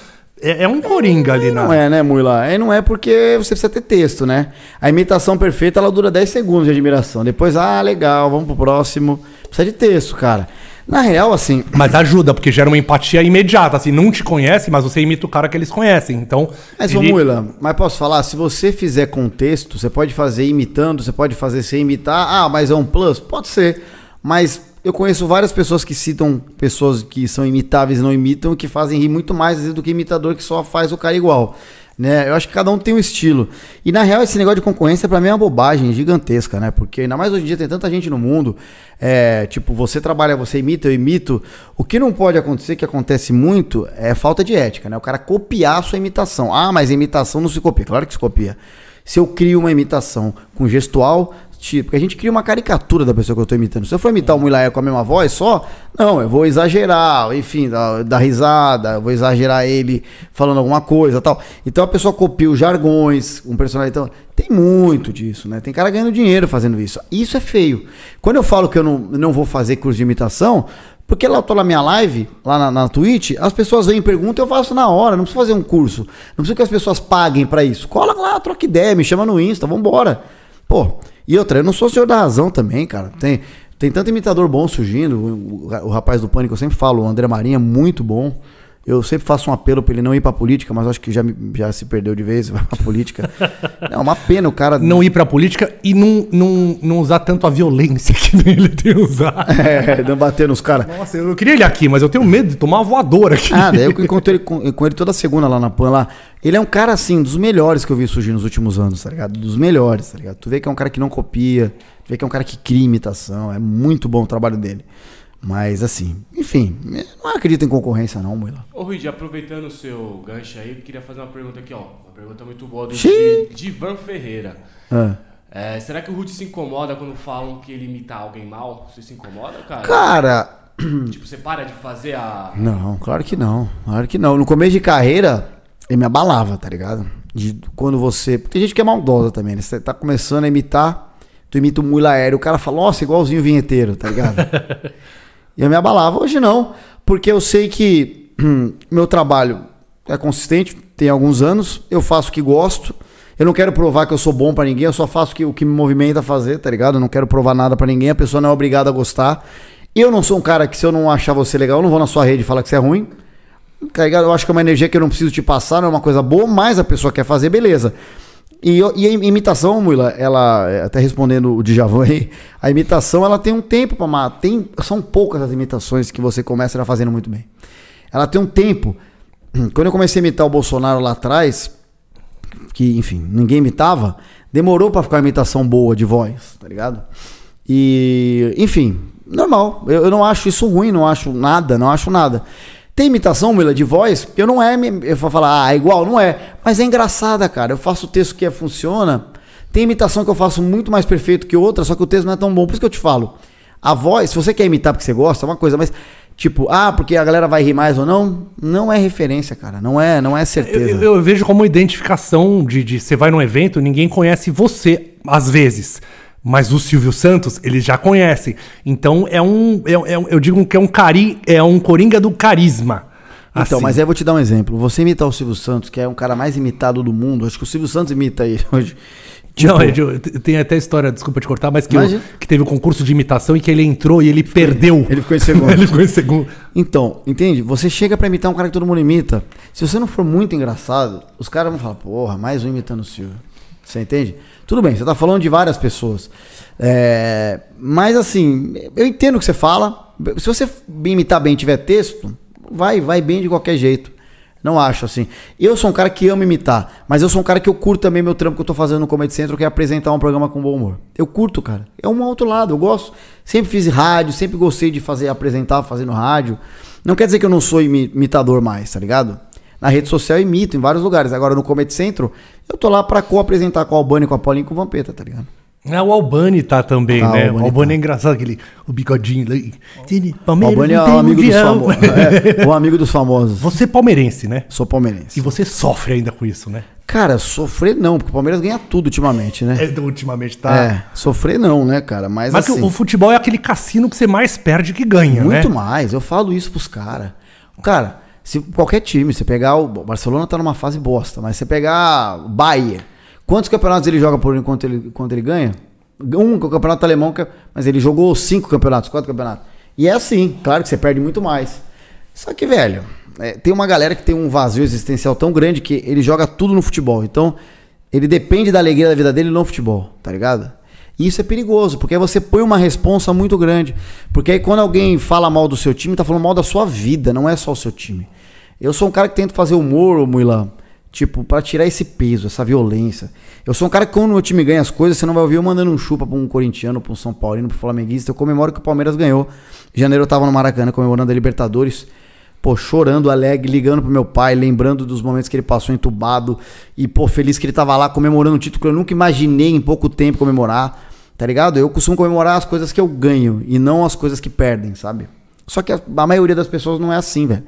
É, é um coringa ali na. Não é, né, Mula? É, não é porque você precisa ter texto, né? A imitação perfeita, ela dura 10 segundos de admiração. Depois, ah, legal, vamos pro próximo. Precisa de texto, cara. Na real, assim, Mas ajuda, porque gera uma empatia imediata. Assim, não te conhece, mas você imita o cara que eles conhecem. Então. mas ele- Mula, mas posso falar? Se você fizer com texto, você pode fazer imitando, você pode fazer sem imitar. Ah, mas é um plus? Pode ser. Mas eu conheço várias pessoas que citam pessoas que são imitáveis e não imitam, que fazem rir muito mais do que imitador que só faz o cara igual. Né? Eu acho que cada um tem um estilo. E na real, esse negócio de concorrência pra mim é uma bobagem gigantesca, né? Porque ainda mais hoje em dia tem tanta gente no mundo. é, tipo, você trabalha, você imita, eu imito. O que não pode acontecer, que acontece muito, é falta de ética, né? O cara copiar a sua imitação. Ah, mas imitação não se copia. Claro que se copia. Se eu crio uma imitação com gestual, tipo, porque a gente cria uma caricatura da pessoa que eu tô imitando. Se eu for imitar o Muilaé com a mesma voz só, não, eu vou exagerar, enfim, dar, dar risada, eu vou exagerar ele falando alguma coisa tal. Então a pessoa copia os jargões, um personagem. Então, tem muito disso, né? Tem cara ganhando dinheiro fazendo isso. Isso é feio. Quando eu falo que eu não, não vou fazer curso de imitação, porque lá eu tô na minha live, lá na, na Twitch, as pessoas vêm e perguntam, eu faço na hora, não preciso fazer um curso. Não preciso que as pessoas paguem pra isso. Cola lá, troca ideia, me chama no Insta, vambora. Pô, e outra, eu não sou senhor da razão também, cara. Tem, tem tanto imitador bom surgindo. O, o- o rapaz do Pânico, eu sempre falo, o André Marinho é muito bom. Eu sempre faço um apelo pra ele não ir pra política, mas acho que já, já se perdeu de vez, vai pra política. É uma pena o cara. Não ir pra política e não, não, não usar tanto a violência que ele tem usado. É, não bater nos caras. Nossa, eu queria ele aqui, mas eu tenho medo de tomar uma voadora aqui. Ah, daí eu encontro ele com, com ele toda segunda lá na PAN lá. Ele é um cara, assim, dos melhores que eu vi surgir nos últimos anos, tá ligado? Dos melhores, tá ligado? Tu vê que é um cara que não copia, tu vê que é um cara que cria imitação. É muito bom o trabalho dele. Mas, assim, enfim, não acredito em concorrência, não, Moila. Ô, Ruid, aproveitando o seu gancho aí, eu queria fazer uma pergunta aqui, ó. Uma pergunta muito boa do Divan Ferreira. Ah. É, será que o Rude se incomoda quando falam que ele imita alguém mal? Você se incomoda, cara? Cara, Tipo, você para de fazer a. Não, claro que não. Claro que não. No começo de carreira, ele me abalava, tá ligado? De quando você. Porque tem gente que é maldosa também, né? Você tá começando a imitar, tu imita o mula aéreo, o cara fala, nossa, igualzinho o vinheteiro, tá ligado? e eu me abalava. Hoje não, porque eu sei que hum, meu trabalho é consistente, tem alguns anos, eu faço o que gosto. Eu não quero provar que eu sou bom pra ninguém, eu só faço o que, me movimenta a fazer, tá ligado? Eu não quero provar nada pra ninguém, a pessoa não é obrigada a gostar. Eu não sou um cara que, se eu não achar você legal, eu não vou na sua rede falar que você é ruim. Tá ligado? Eu acho que é uma energia que eu não preciso te passar, não é uma coisa boa, mas a pessoa quer fazer, beleza. E, e a imitação, Mula, ela, é, até respondendo o Djavan aí, a imitação ela tem um tempo pra matar. Tem, são poucas as imitações que você começa já fazendo muito bem. Ela tem um tempo. Quando eu comecei a imitar o Bolsonaro lá atrás, que, enfim, ninguém imitava, demorou pra ficar uma imitação boa de voz, tá ligado? E, enfim, normal. Eu, eu não acho isso ruim, não acho nada, não acho nada. Tem imitação, Mila, de voz, eu não é, eu vou falar, ah, é igual, não é. Mas é engraçada, cara. Eu faço o texto que é, funciona. Tem imitação que eu faço muito mais perfeito que outra, só que o texto não é tão bom. Por isso que eu te falo. A voz, se você quer imitar porque você gosta, é uma coisa, mas tipo, ah, porque a galera vai rir mais ou não, não é referência, cara. Não é, não é Eu, certeza. eu- eu vejo como identificação de, de você vai num evento, ninguém conhece você, às vezes. Mas o Silvio Santos, eles já conhecem. Então é um. é- é um- eu digo que é um cari, é um coringa do carisma. Então, Assim. mas aí eu vou te dar um exemplo. Você imitar o Silvio Santos, que é um cara mais imitado do mundo, acho que o Silvio Santos imita ele hoje. Tipo, Não, de- tem até história, desculpa te cortar, mas que, Imagina. que teve o concurso de imitação e que ele entrou e ele perdeu. ele ficou em segundo. ele ficou em segundo. Então, entende? Você chega pra imitar um cara que todo mundo imita. Se você não for muito engraçado, os caras vão falar, porra, mais um imitando o Silvio. Você entende? Tudo bem, você tá falando de várias pessoas. É, mas assim, eu entendo o que você fala. Se você imitar bem tiver texto, vai, vai bem de qualquer jeito. Não acho assim. Eu sou um cara que ama imitar, mas eu sou um cara que eu curto também meu trampo que eu tô fazendo no Comedy Central, que é apresentar um programa com bom humor. Eu curto, cara. É um outro lado, eu gosto. Sempre fiz rádio, sempre gostei de fazer apresentar, fazendo rádio. Não quer dizer que eu não sou imi- imitador mais, tá ligado? Na rede social imito em vários lugares. Agora no Comedy Central, eu tô lá pra co-apresentar com o Albani, com a Paulinha e com o Vampeta, tá ligado? É, o Albani tá também, Tá, né? o O Albani Albani, tá. é engraçado, aquele o bigodinho. ali. O Palmeiras Albani é o tem amigo dos famosos. É, o amigo dos famosos. Você é palmeirense, né? Sou palmeirense. E você sofre ainda com isso, né? Cara, sofrer não, porque o Palmeiras ganha tudo ultimamente, né? É, ultimamente tá. É, sofrer não, né, cara? Mas, Mas assim, o futebol é aquele cassino que você mais perde que ganha, muito né? mais. Eu falo isso pros caras. Cara, se qualquer time, você pegar o Barcelona tá numa fase bosta, mas você pegar o Bayern, quantos campeonatos ele joga por enquanto ele, enquanto ele ganha? Um, que é o campeonato alemão, é- mas ele jogou cinco campeonatos, quatro campeonatos. E é assim, claro que você perde muito mais. Só que, velho, é, tem uma galera que tem um vazio existencial tão grande que ele joga tudo no futebol. Então, ele depende da alegria da vida dele no futebol, tá ligado? E isso é perigoso, porque aí você põe uma responsa muito grande. Porque aí quando alguém fala mal do seu time, tá falando mal da sua vida, não é só o seu time. Eu sou um cara que tento fazer humor, ô Muilã, tipo, pra tirar esse peso, essa violência. Eu sou um cara que quando o time ganha as coisas, você não vai ouvir eu mandando um chupa pra um corintiano, pra um São Paulino, pro flamenguista. Eu comemoro que o Palmeiras ganhou. Em janeiro eu tava no Maracanã comemorando a Libertadores. Pô, chorando, alegre, ligando pro meu pai, lembrando dos momentos que ele passou entubado. E, pô, feliz que ele tava lá comemorando um título que eu nunca imaginei em pouco tempo comemorar. Tá ligado? Eu costumo comemorar as coisas que eu ganho e não as coisas que perdem, sabe? Só que a, a maioria das pessoas não é assim, velho.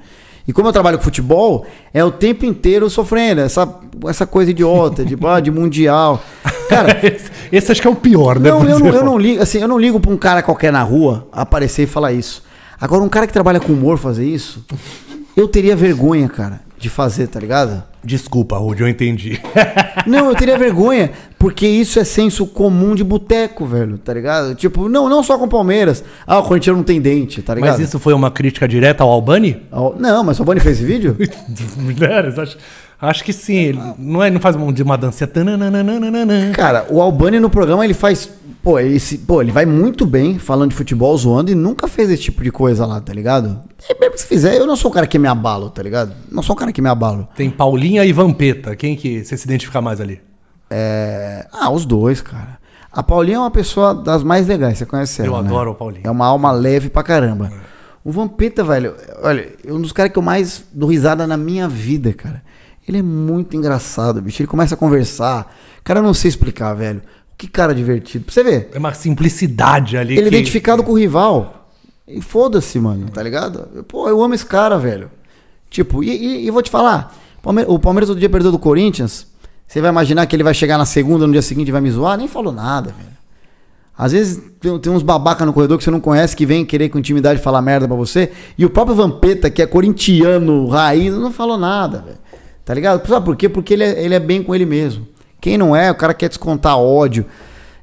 E como eu trabalho com futebol, é o tempo inteiro sofrendo. Essa, essa coisa idiota, de, ah, de mundial. Cara, Esse, esse acho que é o pior, né? não, eu não, eu não ligo, assim, eu não ligo pra um cara qualquer na rua aparecer e falar isso. Agora, um cara que trabalha com humor fazer isso, eu teria vergonha, cara. De fazer, tá ligado? Desculpa, Rude, eu entendi. Não, eu teria vergonha, porque isso é senso comum de boteco, velho, tá ligado? Tipo, não, não só com o Palmeiras. Ah, o Corinthians não tem dente, tá ligado? Mas isso foi uma crítica direta ao Albani? Ao- Não, mas o Albani fez esse vídeo? Mulheres, acho, acho que sim. Ele não, é, não faz uma, de uma tananana. Cara, o Albani no programa ele faz. Pô ele, se- pô, ele vai muito bem falando de futebol, zoando, e nunca fez esse tipo de coisa lá, tá ligado? E mesmo se fizer, eu não sou o cara que me abalo, tá ligado? Não sou o cara que me abalo. Tem Paulinha e Vampeta. Quem que você se identifica mais ali? É... Ah, os dois, cara. A Paulinha é uma pessoa das mais legais, você conhece ela, Eu né? adoro a Paulinha. É uma alma leve pra caramba. O Vampeta, velho, olha, é um dos caras que eu mais dou risada na minha vida, cara. Ele é muito engraçado, bicho. Ele começa a conversar. Cara, eu não sei explicar, velho. Que cara divertido. Pra você ver. É uma simplicidade ali. Ele é que- identificado com o rival. E foda-se, mano, tá ligado? Pô, eu amo esse cara, velho. Tipo, e, e, e vou te falar: o Palmeiras outro dia perdeu do Corinthians. Você vai imaginar que ele vai chegar na segunda, no dia seguinte vai me zoar? Nem falou nada, velho. Às vezes tem, tem uns babaca no corredor que você não conhece que vem querer com intimidade falar merda pra você. E o próprio Vampeta, que é corintiano, raiz, não falou nada, velho. Tá ligado? Sabe por quê? Porque ele é, ele é bem com ele mesmo. Quem não é, o cara quer descontar ódio.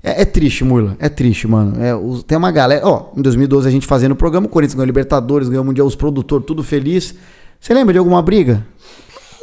É, é triste, Murla. É triste, mano. É, os- tem uma galera. Ó, em 2012 a gente fazendo o programa, o Corinthians ganhou Libertadores, ganhou o Mundial, os produtores, tudo feliz. Você lembra de alguma briga?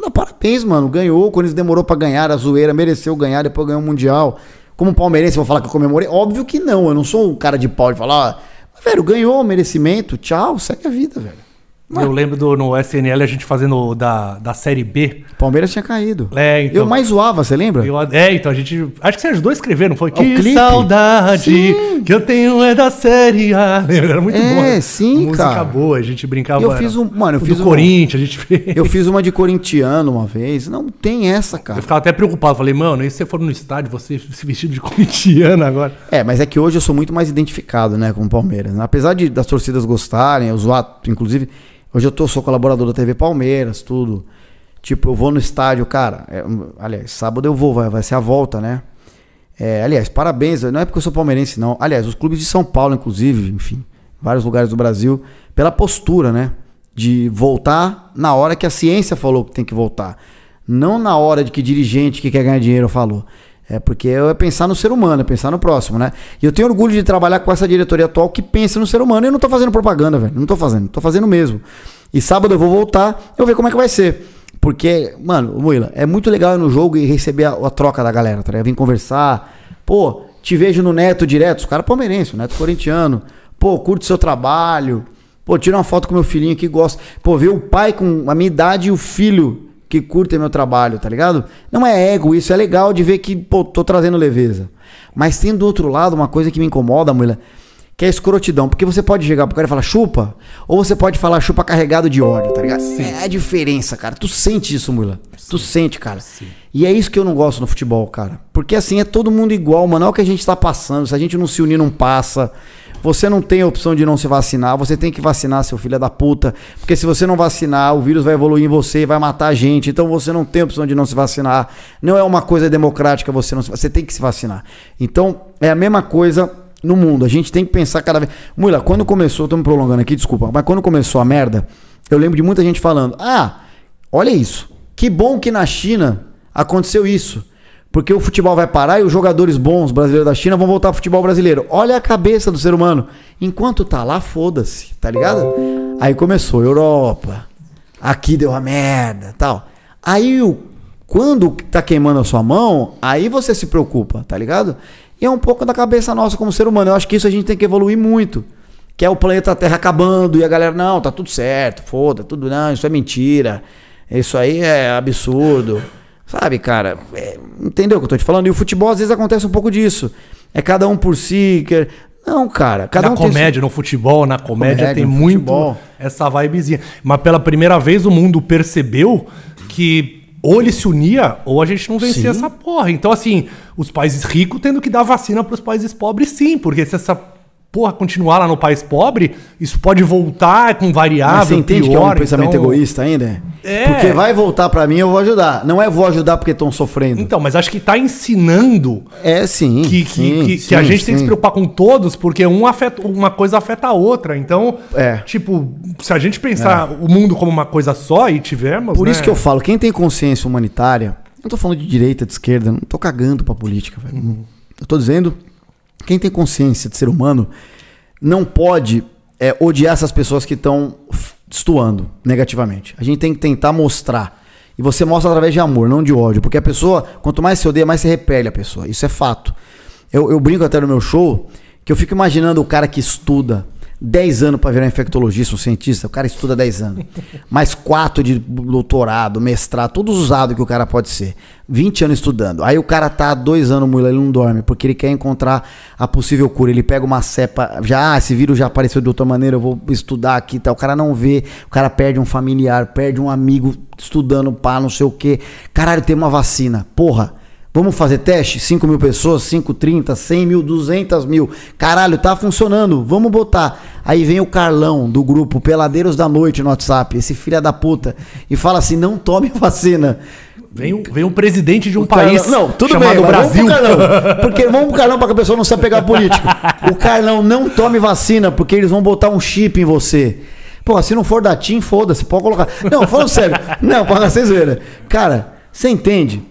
Dá parabéns, mano. Ganhou, o Corinthians demorou pra ganhar, a zoeira, mereceu ganhar, depois ganhou o Mundial. Como palmeirense, vou falar que eu comemorei? Óbvio que não, eu não sou um cara de pau de falar, mas, velho, ganhou, merecimento, tchau, segue a vida, velho. Eu lembro do, no SNL a gente fazendo o da, da série B. Palmeiras tinha caído. É, então. Eu mais zoava, você lembra? Eu- é, então a gente. Acho que você ajudou a escrever, não foi? Que clipe? saudade Sim. que eu tenho é da série A. Lembra? Era muito É, bom. né? sim, Música cara. boa, a gente brincava. Eu fiz um- mano, eu o fiz do um- Corinthians, a gente fez. Eu fiz uma de corintiano uma vez. Não tem essa, cara. Eu ficava até preocupado. Falei, mano, e se você for no estádio, você se vestido de corintiano agora? É, mas é que hoje eu sou muito mais identificado, né, com o Palmeiras. Apesar de das torcidas gostarem, eu zoar, inclusive, hoje eu tô, sou colaborador da TV Palmeiras, tudo. Tipo, eu vou no estádio, cara. é, um, aliás, sábado eu vou, vai, vai ser a volta, né? É, aliás, parabéns, não é porque eu sou palmeirense, não. Aliás, os clubes de São Paulo, inclusive, enfim, vários lugares do Brasil, pela postura, né? De voltar na hora que a ciência falou que tem que voltar. Não na hora de que dirigente que quer ganhar dinheiro falou. É porque é pensar no ser humano, é pensar no próximo, né? E eu tenho orgulho de trabalhar com essa diretoria atual que pensa no ser humano. Eu não tô fazendo propaganda, velho. Não tô fazendo, tô fazendo mesmo. E sábado eu vou voltar, eu vou ver como é que vai ser. Porque, mano, Moila, é muito legal ir no jogo e receber a, a troca da galera, tá ligado? Vim conversar. Pô, te vejo no Neto direto, os caras palmeirense, o Neto corintiano. Pô, curte seu trabalho. Pô, tira uma foto com meu filhinho que gosta. Pô, ver o pai com a minha idade e o filho que curtem meu trabalho, tá ligado? Não é ego isso, é legal de ver que, pô, tô trazendo leveza. Mas tem do outro lado uma coisa que me incomoda, mulher, que é escrotidão. Porque você pode chegar pro cara e falar chupa, ou você pode falar chupa carregado de ódio, tá ligado? É a diferença, cara. Tu sente isso, Mula. Tu sente, cara. E é isso que eu não gosto no futebol, cara. Porque assim, é todo mundo igual, mano. É o que a gente tá passando. Se a gente não se unir, não passa. Você não tem a opção de não se vacinar. Você tem que vacinar, seu filho da puta. Porque se você não vacinar, o vírus vai evoluir em você e vai matar a gente. Então você não tem a opção de não se vacinar. Não é uma coisa democrática você não se Você tem que se vacinar. Então, é a mesma coisa no mundo. A gente tem que pensar cada vez. Mula, quando começou, me prolongando aqui, desculpa, mas quando começou a merda, eu lembro de muita gente falando: ah, olha isso. Que bom que na China aconteceu isso. Porque o futebol vai parar e os jogadores bons brasileiros da China vão voltar ao futebol brasileiro. Olha a cabeça do ser humano. Enquanto tá lá, foda-se, tá ligado? Aí começou Europa. Aqui deu a merda, tal. Aí o quando tá queimando a sua mão, aí você se preocupa, tá ligado? E é um pouco da cabeça nossa como ser humano. Eu acho que isso a gente tem que evoluir muito. Que é o planeta Terra acabando e a galera, não, tá tudo certo, foda, tudo não, isso é mentira. Isso aí é absurdo. Sabe, cara? É, entendeu o que eu tô te falando? E o futebol às vezes acontece um pouco disso. É cada um por si. Que... Não, cara. Cada na um tem comédia, no futebol, na comédia, Comédia, tem muito futebol. essa vibezinha. Mas pela primeira vez o mundo percebeu que ou ele se unia ou a gente não vencia essa porra. Então, assim, os países ricos tendo que dar vacina para os países pobres, sim, porque se essa porra, continuar lá no país pobre, isso pode voltar com variável, Mas você entende que é um pior, pensamento então- egoísta ainda? É. Porque vai voltar pra mim, eu vou ajudar. Não é vou ajudar porque estão sofrendo. Então, mas acho que tá ensinando É sim. que, que, sim, que, que sim, a gente tem que se sim. preocupar com todos, porque um afeta, uma coisa afeta a outra. Então, É. tipo, se a gente pensar o mundo como uma coisa só e tivermos. Por né, isso que eu falo, quem tem consciência humanitária, não tô falando de direita, de esquerda, não tô cagando pra política, velho. Uhum. Eu tô dizendo, quem tem consciência de ser humano não pode é, odiar essas pessoas que estão destoando negativamente. A gente tem que tentar mostrar. E você mostra através de amor, não de ódio. Porque a pessoa, quanto mais você odeia, mais você repele a pessoa. Isso é fato. Eu, eu brinco até no meu show que eu fico imaginando o cara que estuda 10 anos para virar infectologista, um cientista. O cara estuda 10 anos. Mais 4 de doutorado, mestrado, tudo usado que o cara pode ser. 20 anos estudando. Aí o cara tá há 2 anos, mula, ele não dorme, porque ele quer encontrar a possível cura. Ele pega uma cepa, já, ah, esse vírus já apareceu de outra maneira, eu vou estudar aqui e tal. O cara não vê, o cara perde um familiar, perde um amigo estudando, pá, não sei o quê. Caralho, tem uma vacina. Porra. Vamos fazer teste? 5 mil pessoas, 5, 30, 100 mil, 200 mil. Caralho, tá funcionando. Vamos botar. Aí vem o Carlão do grupo Peladeiros da Noite no WhatsApp, esse filho da puta, e fala assim: não tome a vacina. Vem, um- vem um presidente de um O Carlão- país não, tudo chamado bem, Brasil. Vamos pro Carlão, porque vamos pro Carlão para que a pessoa não se pegar político. O Carlão não tome vacina porque eles vão botar um chip em você. Pô, se não for da TIM, foda-se, pode colocar. Não, falando sério. Não, para vocês verem. Cara, você entende?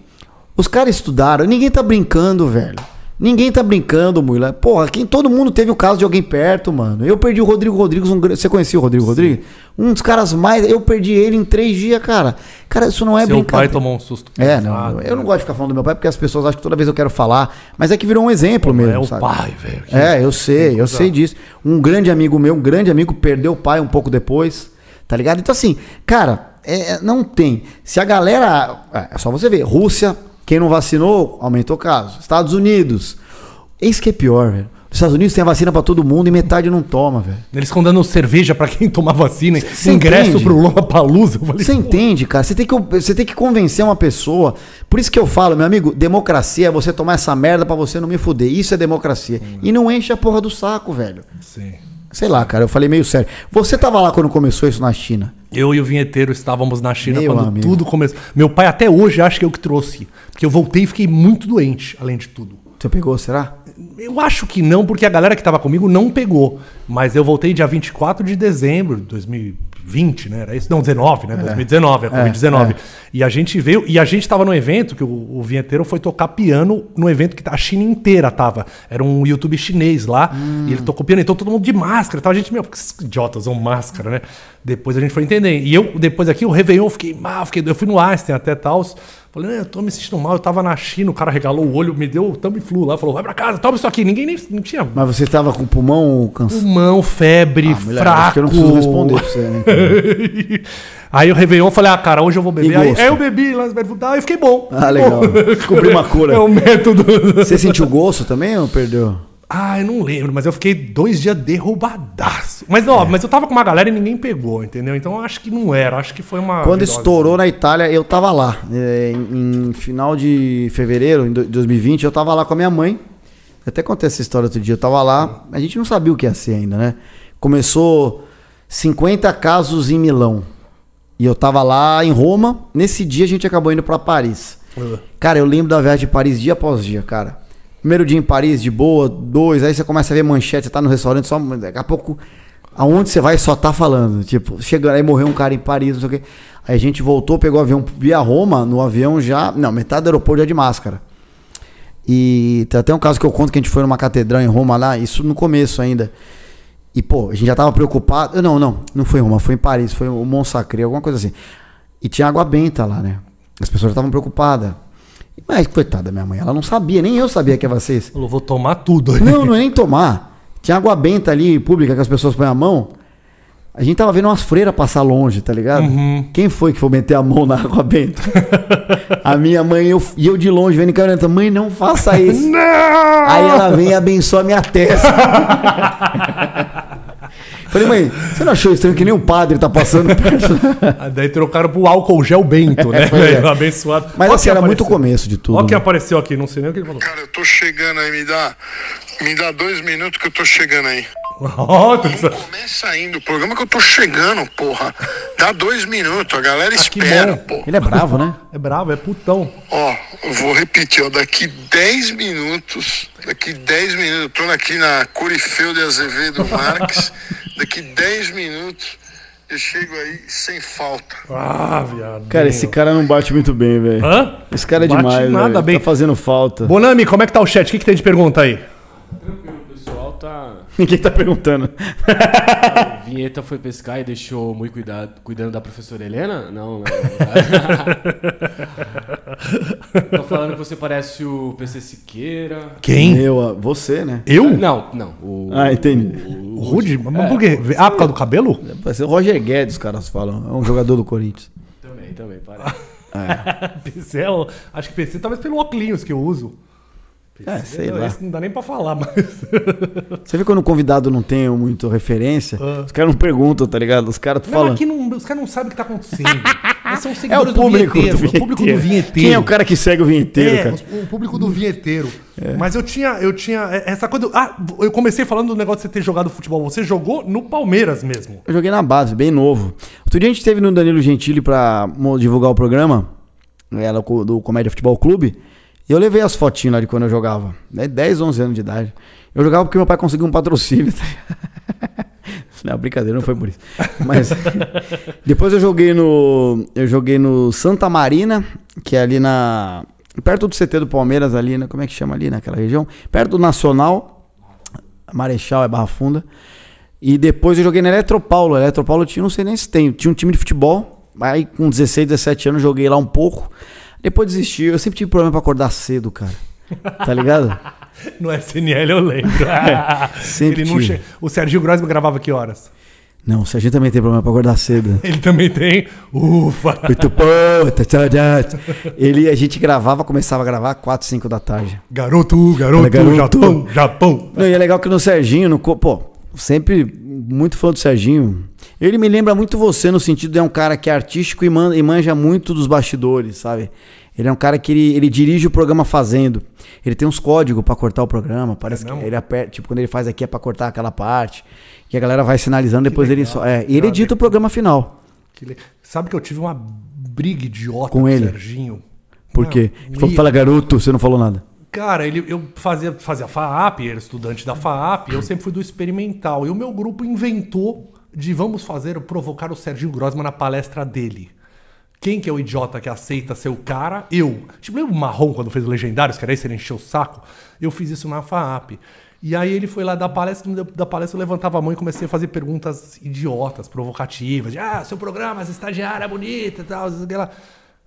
Os caras estudaram, ninguém tá brincando, velho. Ninguém tá brincando, mulher. Porra, quem, todo mundo teve o caso de alguém perto, mano. Eu perdi o Rodrigo Rodrigues. Um, você conhecia o Rodrigo Rodrigues? Um dos caras mais. Eu perdi ele em três dias, cara. Cara, isso não é Seu pai brincadeira. tomou um susto. É, não. Eu não né? gosto de ficar falando do meu pai porque as pessoas acham que toda vez eu quero falar. Mas é que virou um exemplo mesmo. É o sabe? pai, velho. É, eu sei, eu sei disso. Um grande amigo meu, um grande amigo, perdeu o pai um pouco depois. Tá ligado? Então, assim, cara, é, não tem. Se a galera. É só você ver. Rússia, quem não vacinou, aumentou o caso. Estados Unidos. Isso que é pior, velho. Os Estados Unidos tem a vacina pra todo mundo e metade não toma, velho. Eles estão dando cerveja pra quem tomar vacina, Você ingresso entende? pro Lollapalooza. Você entende, cara? Você tem, que, você tem que convencer uma pessoa. Por isso que eu falo, meu amigo, democracia é você tomar essa merda pra você não me fuder. Isso é democracia. E não enche a porra do saco, velho. Sim. Sei lá, cara, eu falei meio sério. Você tava lá quando começou isso na China? Eu e o vinheteiro estávamos na China Meu quando amigo. tudo começou. Meu pai até hoje acha que eu que trouxe. Porque eu voltei e fiquei muito doente, além de tudo. Você pegou, será? Eu acho que não, porque a galera que tava comigo não pegou. Mas eu voltei dia 24 de dezembro de 2020, né? Era isso? Não, 19, né? 2019, a Covid-19. é. E a gente veio, e a gente tava no evento, que o, o vinheteiro foi tocar piano no evento que a China inteira tava. Era um YouTube chinês lá, e ele tocou piano, então todo mundo de máscara. Então a gente, meu, que idiotas usam máscara, né? Depois a gente foi entender. E eu, depois aqui, o Réveillon, eu fiquei mal, fiquei, eu fui no Einstein até tal. Falei, eu tô me sentindo mal, eu tava na China, o cara regalou o olho, me deu Tamiflu lá, falou, vai pra casa, toma isso aqui. Ninguém nem não tinha Mas você tava com o pulmão cansado? pulmão, febre, Ah, mulher, fraco. acho que eu não preciso responder pra você, né? aí o Réveillon, falei, ah, cara, hoje eu vou beber. E Aí, aí eu bebi lá, eu fiquei bom. Ah, legal. Descobri uma cura. É o método. Você sentiu gosto também ou perdeu? Ah, eu não lembro, mas eu fiquei dois dias derrubadaço. Mas, ó, É. mas eu tava com uma galera e ninguém pegou, entendeu? Então eu acho que não era, acho que foi uma. Quando virose. estourou na Itália, eu tava lá. É, em, em final de fevereiro, em do- 2020, eu tava lá com a minha mãe. Eu até contei essa história outro dia. Eu tava lá, a gente não sabia o que ia ser ainda, né? Começou 50 casos em Milão. E eu tava lá em Roma. Nesse dia a gente acabou indo pra Paris. Uh. Cara, eu lembro da viagem de Paris dia após dia, cara. Primeiro dia em Paris, de boa, dois, aí você começa a ver manchete, você tá no restaurante, só daqui a pouco, aonde você vai só tá falando. Tipo, chegando aí morreu um cara em Paris, não sei o quê. Aí a gente voltou, pegou o avião via Roma, no avião já. Não, metade do aeroporto já de máscara. E tem até um caso que eu conto que a gente foi numa catedral em Roma lá, isso no começo ainda. E, pô, a gente já tava preocupado. Não, não, não foi em Roma, foi em Paris, foi o Montsacré, alguma coisa assim. E tinha água benta lá, né? As pessoas estavam preocupadas. Mas, coitada da minha mãe, ela não sabia, nem eu sabia que ia ser isso. Falou, vou tomar tudo. Não, não é nem tomar. Tinha água benta ali, pública, que as pessoas põem a mão. A gente tava vendo umas freiras passar longe, tá ligado? Quem foi que foi meter a mão na água benta? a minha mãe eu, e eu de longe vendo encarando. Mãe, não faça isso. Aí ela vem e abençoa minha testa. Falei, mãe, você não achou estranho que nem um padre tá passando perto? Ah, Daí trocaram pro álcool gel bento, né? Pois é. Abençoado. Mas assim, era muito o apareceu. começo de tudo. Ó quem né? apareceu aqui, não sei nem o que ele falou. Cara, eu tô chegando aí, me dá, me dá dois minutos que eu tô chegando aí. Ó, tu- Começa ainda o programa que eu tô chegando, porra. Dá dois minutos, a galera Ah, espera, porra. Ele é bravo, né? é bravo, é putão. Ó, eu vou repetir, ó, daqui 10 minutos, daqui 10 minutos, eu tô aqui na Corifeu de Azevedo Marques, daqui 10 minutos eu chego aí sem falta. Ah, viado. Cara, esse cara não bate muito bem, velho. Hã? Esse cara é Bate demais, nada velho. bem. Tá fazendo falta. Bonami, como é que tá o chat? O que, que tem de pergunta aí? O pessoal tá. Ninguém tá perguntando. Vinheta foi pescar e deixou muito cuidado, cuidando da professora Helena? Não, não. Tô falando que você parece o PC Siqueira. Quem? Eu, ah, você, né? Eu? Não, não. O, Ah, entendi. O Rude? Mas por quê? Ah, por causa do cabelo? Parece o Roger Guedes, os caras falam. É um jogador do Corinthians. Também, também, parece. PC é o- Acho que PC talvez pelo óculos que eu uso. É, sei Não, lá. Esse não dá nem pra falar, mas. Você vê quando o convidado não tem muito referência, os caras não perguntam, tá ligado? Os caras falam. aqui não, os caras não sabem o que tá acontecendo. São É o público do, do vinheteiro. vinheteiro. O público do vinheteiro. Quem é o cara que segue o vinheteiro, É, cara? o público do vinheteiro. Mas eu tinha, eu tinha é, essa coisa. Ah, eu comecei falando do negócio de você ter jogado futebol. Você jogou no Palmeiras mesmo. Eu joguei na base, bem novo. Outro dia a gente esteve no Danilo Gentili pra divulgar o programa, ela do Comédia Futebol Clube, e eu levei as fotinhas lá de quando eu jogava. Né? 10, 11 anos de idade. Eu jogava porque meu pai conseguiu um patrocínio. tá? Não, brincadeira, não foi por isso. Mas depois eu joguei no eu joguei no Santa Marina, que é ali na perto do CT do Palmeiras ali, né? Como é que chama ali naquela região? Perto do Nacional. Marechal é Barra Funda. E depois eu joguei na Eletropaulo. Eletropaulo tinha, não sei nem se tem, tinha um time de futebol. Aí com 16, 17 anos joguei lá um pouco. Depois desisti. Eu sempre tive problema pra acordar cedo, cara. Tá ligado? No SNL eu lembro. sempre Ele não tive. che... O Serginho Grossman gravava que horas? Não, o Serginho também tem problema pra acordar cedo. Ele também tem. Ufa! Muito bom. Ele, a gente gravava, começava a gravar 4, 5 da tarde. Garoto, garoto, garoto. Japão, Japão. Não, e é legal que no Serginho, no, pô, sempre muito fã do Serginho. Ele me lembra muito você no sentido de é um cara que é artístico e, man- e manja muito dos bastidores, sabe? Ele é um cara que ele, ele dirige o programa fazendo. Ele tem uns códigos pra cortar o programa. Parece que mesmo? ele aperta, tipo, quando ele faz aqui é pra cortar aquela parte. E a galera vai sinalizando, depois ele só. É, e ele edita o programa final. Que le- Sabe que eu tive uma briga idiota Com com, ele? o Serginho? Por Não, quê? Ele falou, fala, garoto, você não falou nada. Cara, ele, eu fazia, fazia FAAP, era estudante da FAAP, eu sempre fui do experimental. E o meu grupo inventou de vamos fazer, provocar o Serginho Grossman na palestra dele. Quem que é o idiota que aceita ser o cara? Eu. Tipo, lembra o Marrom quando fez o Legendários, que era esse, ele encheu o saco? Eu fiz isso na FAAP. E aí ele foi lá dar palestra, da palestra eu levantava a mão e comecei a fazer perguntas idiotas, provocativas. De, ah, seu programa, essa estagiária é bonita e tal.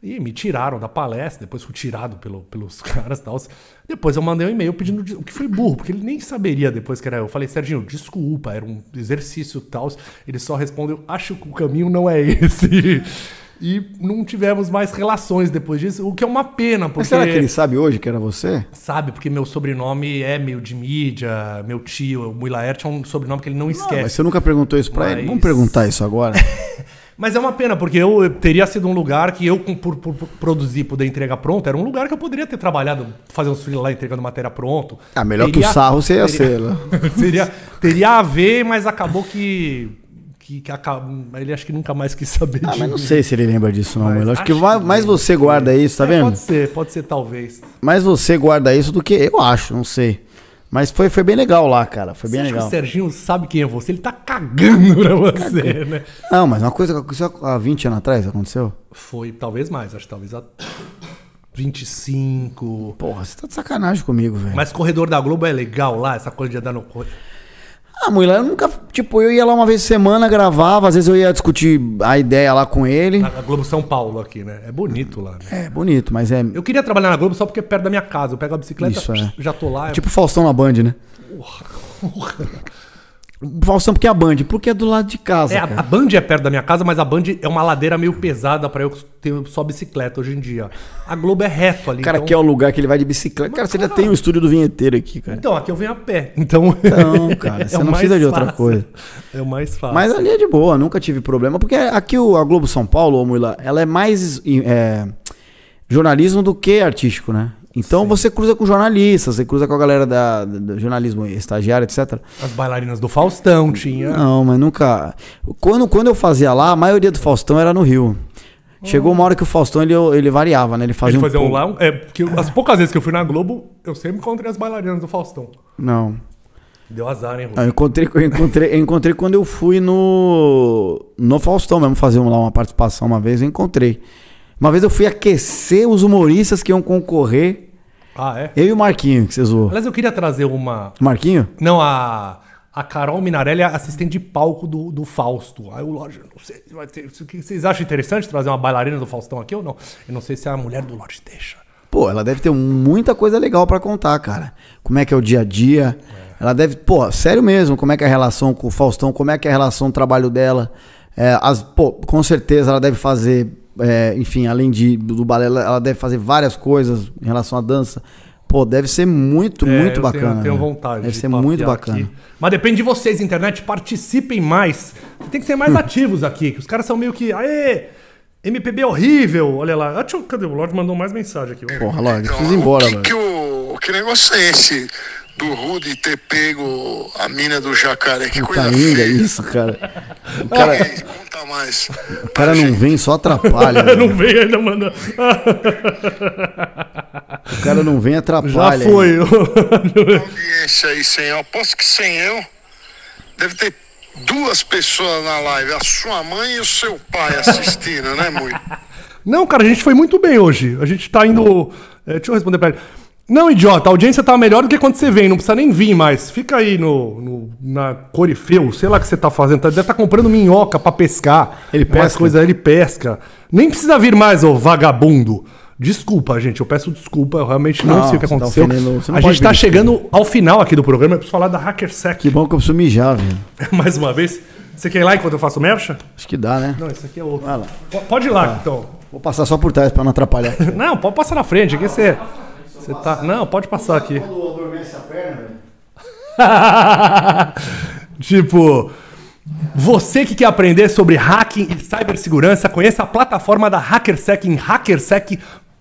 E me tiraram da palestra, depois fui tirado pelo- pelos caras e tal. Depois eu mandei um e-mail pedindo. O que foi burro, porque ele nem saberia depois que era eu. Eu falei, Serginho, desculpa, era um exercício e tal. Ele só respondeu, acho que o caminho não é esse. E não tivemos mais relações depois disso, o que é uma pena, porque. Mas será que ele sabe hoje que era você? Sabe, porque meu sobrenome é meio de mídia, meu tio, o Muilaert é um sobrenome que ele não Não, esquece. mas você nunca perguntou isso pra ele. Mas- Vamos perguntar isso agora. Mas é uma pena, porque eu, eu teria sido um lugar que eu, por, por- por produzir, poder entregar pronto, era um lugar que eu poderia ter trabalhado, fazer uns freela lá entregando matéria pronto. Ah, melhor que Teria- o sarro você ia teria- ser. né? teria, teria a ver, mas acabou que. que, que aca- ele acho que nunca mais quis saber Ah, mas não sei se ele lembra disso, não. Mas acho que mais, que mais você guarda isso, tá É, vendo? Pode ser, pode ser talvez. Mais você guarda isso do que eu acho, não sei. Mas foi, foi bem legal lá, cara. Foi Você bem legal. o Serginho sabe quem é você? Ele tá cagando pra você, né? Não, mas uma coisa que aconteceu há 20 anos atrás, aconteceu? Foi talvez mais, acho que talvez a 25. Porra, você tá de sacanagem comigo, velho. Mas corredor da Globo é legal lá, essa coisa de andar no corredor. Ah, mulher, eu nunca. Tipo, eu ia lá uma vez por semana, gravava, às vezes eu ia discutir a ideia lá com ele. Na Globo São Paulo aqui, né? É bonito lá, né? É, bonito, mas é. Eu queria trabalhar na Globo só porque é perto da minha casa. Eu pego a bicicleta, Isso, é. já tô lá. é- Tipo Faustão na Band, né? Faustão, porque é a Band? Porque é do lado de casa, É, a, a. Band é perto da minha casa, mas a Band é uma ladeira meio pesada pra eu ter só bicicleta hoje em dia. A Globo é reto ali. O cara então... quer o lugar que ele vai de bicicleta. Cara, você já tem o estúdio do vinheteiro aqui, cara. Então, aqui eu venho a pé. Então, Não, cara, você o não precisa de outra fácil. coisa. É o mais fácil. Mas ali é de boa, nunca tive problema. Porque aqui o, a Globo São Paulo, ô Muila, ela é mais é, jornalismo do que artístico, né? Então você cruza com jornalistas, você cruza com a galera da, do jornalismo estagiário, etc. As bailarinas do Faustão tinha. Não, mas nunca. Quando, quando eu fazia lá, a maioria do Faustão era no Rio. Chegou uma hora que o Faustão ele, ele variava, né? Ele fazia Ele um. fazia um pouco- lá. É, porque as poucas vezes que eu fui na Globo, eu sempre encontrei as bailarinas do Faustão. Não. Deu azar, hein, Rui? Eu encontrei, eu encontrei, eu encontrei quando eu fui no no Faustão mesmo fazer lá uma participação uma vez, eu encontrei. Uma vez eu fui aquecer os humoristas que iam concorrer, Ah, é? eu e o Marquinho, que você zoou. Aliás, eu queria trazer uma. Marquinho? Não, a. A Carol Minarelli é assistente de palco do, do Fausto. Aí o Lorde, não sei. Vai ter, o que vocês acham interessante trazer uma bailarina do Faustão aqui ou não? Eu não sei se a mulher do Lorde deixa. Pô, ela deve ter muita coisa legal pra contar, cara. Como é que é o dia a dia? Ela deve, pô, sério mesmo, como é que é a relação com o Faustão, como é que é a relação do trabalho dela. É, as, pô, com certeza ela deve fazer, é, enfim, além de, do, balé, ela, ela deve fazer várias coisas em relação à dança. Pô, deve ser muito, É, muito eu bacana. Tenho, tenho né? vontade. Deve de ser muito bacana. aqui. Mas depende de vocês, internet. Participem mais. Tem que ser mais ativos aqui, que os caras são meio que. Aê! MPB horrível! Olha lá. Deixa eu- cadê? O Lorde mandou mais mensagem aqui. Porra, Lorde, Então, preciso ir embora, que, que, o, que negócio é esse do Rude ter pego a mina do jacaré? Que coisa ainda feia. isso, cara. O cara, aí, conta mais. o cara não vem, só atrapalha. não né? veio ainda mandando. O cara não vem, Já atrapalha. foi. audiência aí eu. Aposto que sem eu deve ter duas pessoas na live, a sua mãe e o seu pai assistindo, né, Mui? Não, cara, a gente foi muito bem hoje. A gente tá indo. é, deixa eu responder pra ele. Não, idiota, a audiência tá melhor do que quando você vem, não precisa nem vir mais. Fica aí no, no- na Corifeu, sei lá o que você tá fazendo. Tá- Deve estar comprando minhoca pra pescar. Ele Umas pesca? coisas, ele pesca. Nem precisa vir mais, ô vagabundo. Desculpa, gente, eu peço desculpa, eu realmente não, Não, sei o que tá aconteceu. ofendendo- não a gente tá chegando ao final aqui do programa, eu preciso falar da HackerSec. Que bom que eu preciso mijar, velho. Mais uma vez. Você quer ir lá enquanto eu faço mercha? Acho que dá, né? Não, esse aqui é outro. Pode ir lá, então. Vou passar só por trás pra não atrapalhar. Não, pode passar na frente. Aqui você. Você tá. Não, pode passar aqui. tipo. Você que quer aprender sobre hacking e cibersegurança, conheça a plataforma da HackerSec em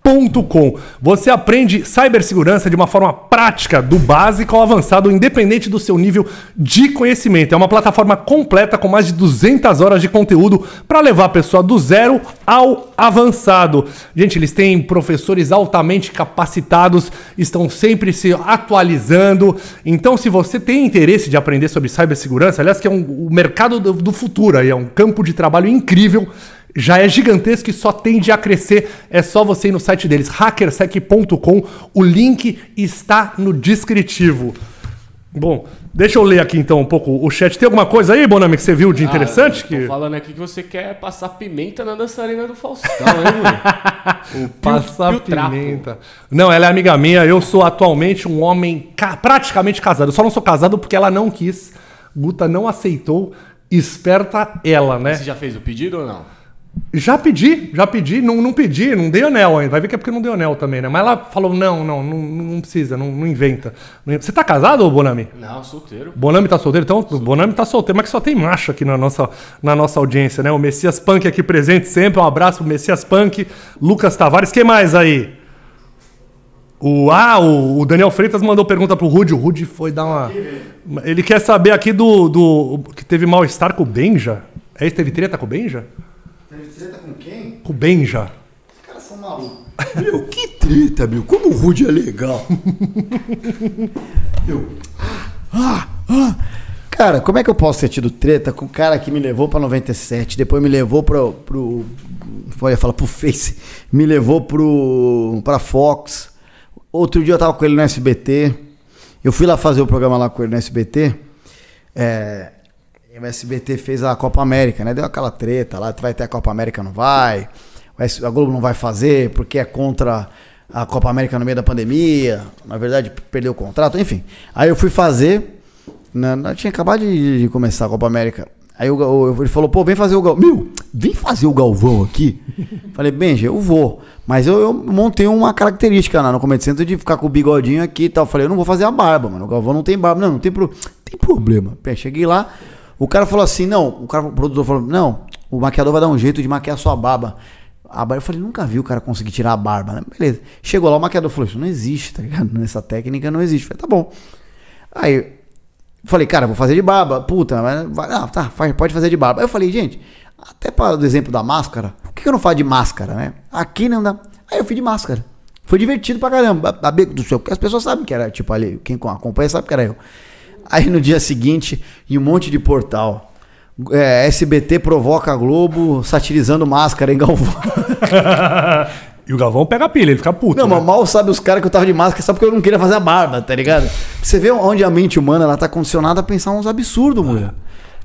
hackersec.com. Você aprende cibersegurança de uma forma prática, do básico ao avançado, independente do seu nível de conhecimento. É uma plataforma completa com mais de 200 horas de conteúdo para levar a pessoa do zero ao avançado. Gente, eles têm professores altamente capacitados, estão sempre se atualizando. Então, se você tem interesse de aprender sobre cibersegurança, aliás, que é um, o mercado do, do futuro, aí, é um campo de trabalho incrível. Já é gigantesco e só tende a crescer. É só você ir no site deles, hackersec.com. O link está no descritivo. Bom, deixa eu ler aqui então um pouco o chat. Tem alguma coisa aí, Bonami, que você viu de interessante? Ah, que... Falando aqui que você quer passar pimenta na dançarina do Faustão, hein, Mui? O Passar trapo. pimenta. Não, ela é amiga minha. Eu sou atualmente um homem ca- praticamente casado. Eu só não sou casado porque ela não quis. Guta não aceitou. Esperta ela, né? Você já fez o pedido ou não? Já pedi, já pedi, não, não pedi, não dei anel ainda. Vai ver que é porque não deu anel também, né? Mas ela falou: não, não, não, não precisa, não, não inventa. Você tá casado, Bonami? Não, solteiro. Bonami tá solteiro? Então, o Bonami tá solteiro, mas que só tem macho aqui na nossa, na nossa audiência, né? O Messias Punk aqui presente sempre. Um abraço pro Messias Punk, Lucas Tavares. Quem mais aí? O, ah, o, o Daniel Freitas mandou pergunta pro Rude. O Rude foi dar uma. Ele quer saber aqui do. do que teve mal-estar com o Benja. É isso? Teve treta com o Benja? Teve treta com quem? Com o Benja. Os caras são malucos. Meu, que treta, meu. Como o Rude é legal. meu. Ah, ah. Cara, como é que eu posso ter tido treta com o cara que me levou pra 97, depois me levou pro. pro eu ia falar pro Face, me levou pro. pra Fox. Outro dia eu tava com ele no SBT. Eu fui lá fazer o programa lá com ele no SBT. É, o SBT fez a Copa América, né? Deu aquela treta lá, vai ter a Copa América, não vai. A Globo não vai fazer porque é contra a Copa América no meio da pandemia. Na verdade, perdeu o contrato, enfim. Aí eu fui fazer Na, tinha acabado de, de começar a Copa América. Aí o, ele falou, pô, vem fazer o Galvão. Meu, vem fazer o Galvão aqui. Falei, Benji, eu vou. Mas eu, eu montei uma característica lá no Comedy Center de ficar com o bigodinho aqui e tal. Falei, eu não vou fazer a barba, mano. O Galvão não tem barba. Não, não tem, pro, tem problema. Pé, cheguei lá, o cara falou assim, não, o cara, o produtor falou, não, o maquiador vai dar um jeito de maquiar a sua barba. A barba, eu falei, nunca vi o cara conseguir tirar a barba, né? Beleza. Chegou lá, o maquiador falou, isso não existe, tá ligado? Nessa técnica não existe. Eu falei, tá bom. Aí, Falei, cara, vou fazer de barba. Puta, vai, ah, tá, faz- pode fazer de barba. Aí eu falei, gente, até para o exemplo da máscara, por que eu não faço de máscara, né? Aqui não dá. Aí eu fiz de máscara. Foi divertido pra caramba. A beco do céu, porque as pessoas sabem que era, tipo, ali, quem acompanha sabe que era eu. Aí no dia seguinte, em um monte de portal. é, SBT provoca a Globo satirizando máscara em Galvão. e o Galvão pega a pilha, ele fica puto. Não, né? mas mal sabe os caras que eu tava de máscara só porque eu não queria fazer a barba, tá ligado? Você vê onde a mente humana ela tá condicionada a pensar uns absurdos, mulher.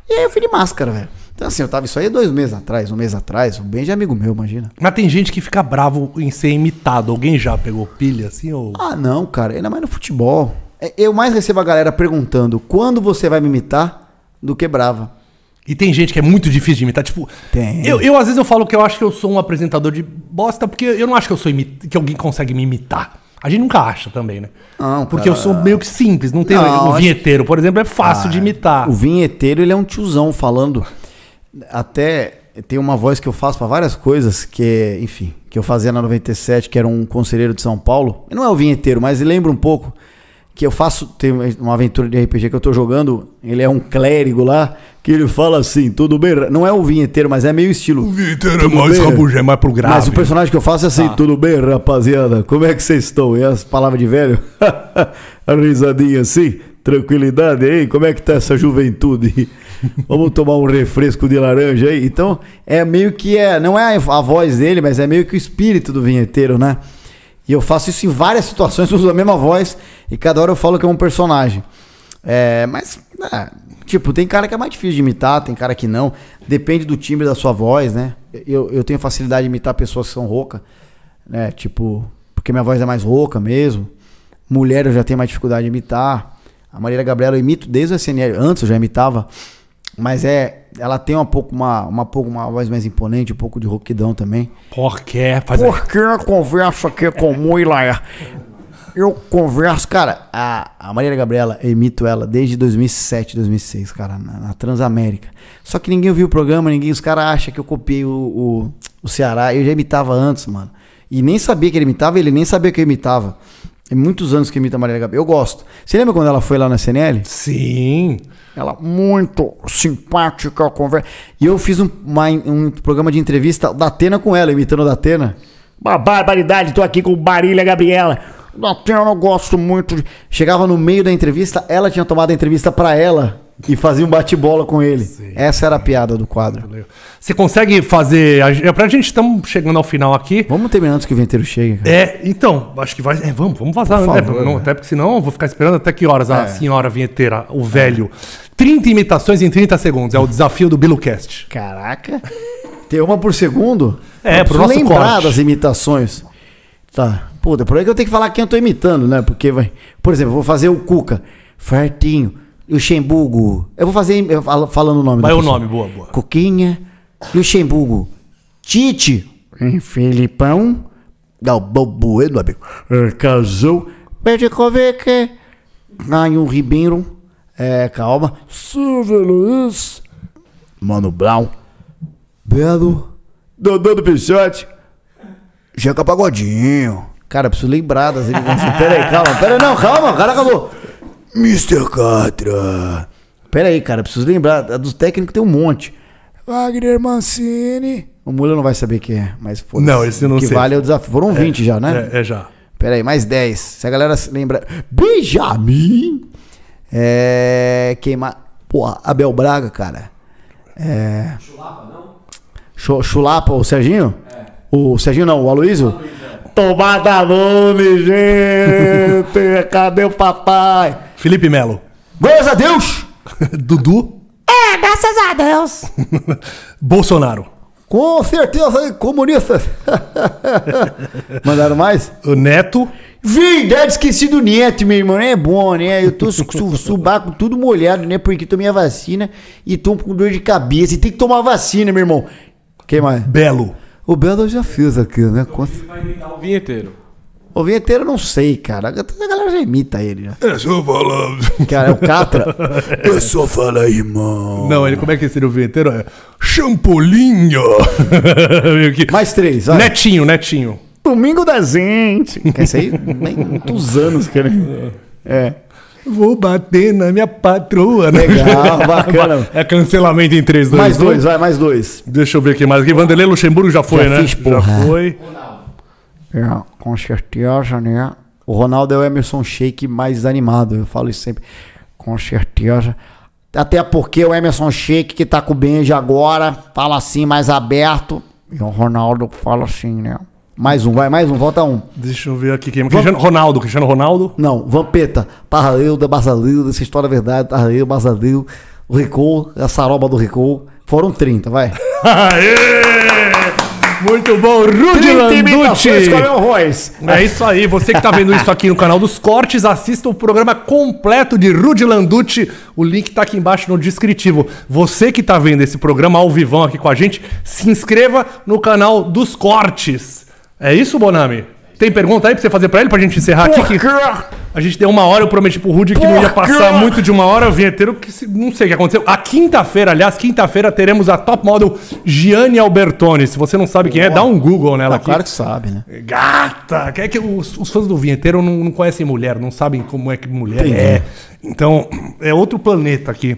E aí eu fui de máscara, velho. Então assim, eu tava isso aí dois meses atrás, um mês atrás, o bem de amigo meu, imagina. Mas tem gente que fica bravo em ser imitado. Alguém já pegou pilha assim ou. Ah, não, cara, ainda mais no futebol. É, Eu mais recebo a galera perguntando quando você vai me imitar do que brava. E tem gente que é muito difícil de imitar. Tipo, Tem. Eu, eu às vezes eu falo que eu acho que eu sou um apresentador de bosta, porque eu não acho que eu sou que alguém consegue me imitar. A gente nunca acha também, né? Não, porque eu cara. sou meio que simples. Não tem Não, o vinheteiro, por exemplo, é fácil de imitar. O vinheteiro, ele é um tiozão falando. Até tem uma voz que eu faço pra várias coisas, que é, enfim, que eu fazia na 97, que era um conselheiro de São Paulo. Não é o vinheteiro, mas lembra um pouco que eu faço. Tem uma aventura de RPG que eu tô jogando. Ele é um clérigo lá, que ele fala assim: tudo bem. Não é o vinheteiro, mas é meio estilo. vinheteiro Tudo bem? é mais pro grave. Mas o personagem que eu faço é assim, tudo bem, rapaziada? Como é que vocês estão? E as palavras de velho? A risadinha assim, tranquilidade aí, como é que tá essa juventude? Vamos tomar um refresco de laranja aí? Então, é meio que é, não é a voz dele, mas é meio que o espírito do vinheteiro, né? E eu faço isso em várias situações, uso a mesma voz e cada hora eu falo que é um personagem. É, mas, é, tipo, tem cara que é mais difícil de imitar, tem cara que não. Depende do timbre da sua voz, né? Eu, eu tenho facilidade de imitar pessoas que são roucas, né? Tipo, porque minha voz é mais rouca mesmo. Mulher eu já tenho mais dificuldade de imitar. A Marília Gabriela eu imito desde o SNL. Antes eu já imitava. Mas é. Ela tem um pouco uma, uma, pouco uma voz mais imponente, um pouco de rouquidão também. Porque faz Porque a conversa aqui é comum, Ilaia. Eu converso, cara, a, a Marília Gabriela, eu imito ela desde 2007, 2006, cara, na, na Transamérica. Só que ninguém viu o programa, ninguém, os caras acham que eu copiei o, o, o Ceará. Eu já imitava antes, mano. E nem sabia que ele imitava, ele nem sabia que eu imitava. Tem muitos anos que imita a Marília Gabriela. Eu gosto. Você lembra quando ela foi lá na CNL? Sim. Ela muito simpática, conversa. E eu fiz um, uma- um programa de entrevista da Atena com ela, imitando a da Atena. Uma barbaridade, tô aqui com o Barilha Gabriela. Da Atena eu gosto muito. de-" Chegava no meio da entrevista, ela tinha tomado a entrevista pra ela e fazia um bate-bola com ele. Essa era a piada do quadro. Você consegue fazer. a- É pra gente, estamos chegando ao final aqui. Vamos terminar antes que o venteiro chegue, cara. É, então, acho que vai. É, vamos, vamos vazar, Por né? Não, né? até porque senão eu vou ficar esperando até que horas a É. senhora vinheteira, o velho. 30 imitações em 30 segundos. É o desafio do BiluCast. Caraca. Tem uma por segundo? É, Eu pro nosso lembrar corte. das imitações. Tá. Puta, por aí que eu tenho que falar quem eu tô imitando, né? Porque vai. Por exemplo, eu vou fazer o Cuca. Fartinho. Luxemburgo. Eu vou fazer eu falo- falando o nome Vai o pessoa. nome, boa, boa. Coquinha. Luxemburgo. Tite. Hein, Felipão. Galbão Bueno, amigo. É, Casou. Medicovic. Ganho Ribeiro. É, calma. Silvio Luiz. Mano Brown. Belo. Dodô do Pichote. Jeca Pagodinho. Cara, preciso lembrar das imitações. Pera aí, calma. Pera aí, não, calma. O cara acabou. Mr. Catra. Pera aí, cara. Preciso lembrar. A dos técnicos tem um monte. Wagner Mancini. O Mula não vai saber quem é, mas foda Não, esse não que sei. vale é o desafio. Foram 20 já, né? É, é já. Pera aí, mais 10. Se a galera se lembra. Benjamin. É. Queima. Porra, Abel Braga, cara. É. Chulapa, não? Chulapa, o Serginho? É. O Serginho não, o Aloysio? Tomada nome, gente! Cadê o papai? Felipe Melo. Graças a Deus! Dudu. É, graças a Deus! Bolsonaro. Com certeza, hein, comunistas! Mandaram mais? O Neto. Verdade, esqueci do neto, meu irmão. É bom, né? Eu tô su subaco tudo molhado, né? Porque tomei a vacina e tô com dor de cabeça. E tem que tomar vacina, meu irmão. Quem mais? Belo. O Belo eu já fiz aqui, né? Cons- Vai o vinheteiro. O vinheteiro eu não sei, cara. A galera já imita ele, né? É só falar. Cara, é o Catra. Eu só falo aí, irmão. Não, ele como é que seria o vinheteiro? É que- Mais três, vai. Netinho, netinho. Domingo da gente. Quer aí? Nem muitos anos, cara. É. Vou bater na minha patroa. né? Legal, bacana. É cancelamento em 3, 2, Mais dois, vai, mais dois. Deixa eu ver aqui mais. Aqui, Vanderlei Luxemburgo já foi, Já né? fiz, porra. Já foi. É, com certeza, né? O Ronaldo é o Emerson Sheik mais animado, eu falo isso sempre. Com certeza. Até porque o Emerson Sheik, que tá com o Benji agora, fala assim, mais aberto. E o Ronaldo fala assim, né? Mais um, vai, mais um, volta um. Deixa eu ver aqui quem. Cristiano Ronaldo, Cristiano Ronaldo. Não, Vampeta, Parrailda, Basalilda, essa história é verdade, Parrailda, Basalil, o Ricou, a saroba do Ricou. Foram 30, vai. Aê! Muito bom, Rudy Landucci. Royce. É isso aí, você que tá vendo isso aqui no canal dos Cortes, assista o programa completo de Rudy Landucci. O link tá aqui embaixo no descritivo. Você que tá vendo esse programa ao vivão aqui com a gente, se inscreva no canal dos Cortes. É isso, Bonami? Tem pergunta aí pra você fazer pra ele, pra gente encerrar aqui? Que a gente deu uma hora, eu prometi pro Rudy que não ia passar muito de uma hora, o vinheteiro, que se- não sei o que aconteceu. A quinta-feira, aliás, quinta-feira, teremos a top model Gianni Albertoni. Se você não sabe quem é, dá um Google nela aqui. Claro que sabe, né? Gata! É que os, os fãs do vinheteiro não, não conhecem mulher, não sabem como é que mulher é. Então, é outro planeta aqui.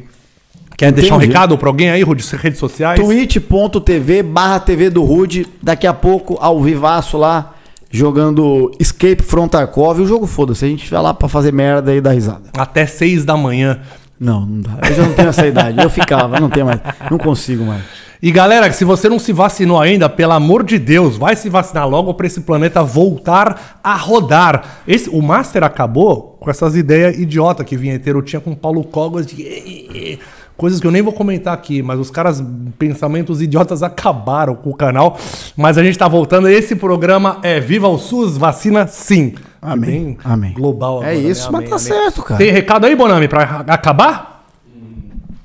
Quer deixar um Entendi. recado pra alguém aí, Rudy? Redes sociais? twitch.tv barra TV do Rude. Daqui a pouco, ao vivaço lá, jogando Escape from Tarkov. O jogo foda-se, a gente vai lá pra fazer merda e dar risada. Até seis da manhã. Não, não dá. Eu já não tenho essa idade. Eu ficava, não tenho mais. Não consigo mais. E galera, se você não se vacinou ainda, pelo amor de Deus, vai se vacinar logo pra esse planeta voltar a rodar. Esse, o Master acabou com essas ideias idiota que o vinheteiro tinha com o Paulo Cogos de coisas que eu nem vou comentar aqui, mas os caras pensamentos idiotas acabaram com o canal, mas a gente tá voltando. Esse programa é Viva o SUS, vacina sim. Amém, Bem amém. Global É isso, mas tá certo, cara. Tem recado aí, Bonami, pra acabar?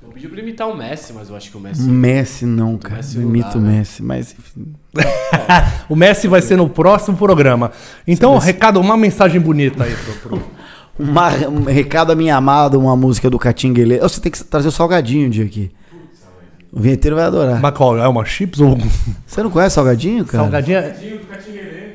Eu pedi pra imitar o Messi, mas eu acho que o Messi. Messi não, cara. Messi não imito o né? Messi, mas enfim. o Messi vai ser no próximo programa. Então, recado, uma mensagem bonita aí pro, pro- Uma- um recado a minha amada, uma música do Catinguele. Você tem que trazer o salgadinho um dia aqui. O vinheteiro vai adorar. Mas qual? É uma chips ou Você não conhece salgadinho, cara? salgadinha? Ah, do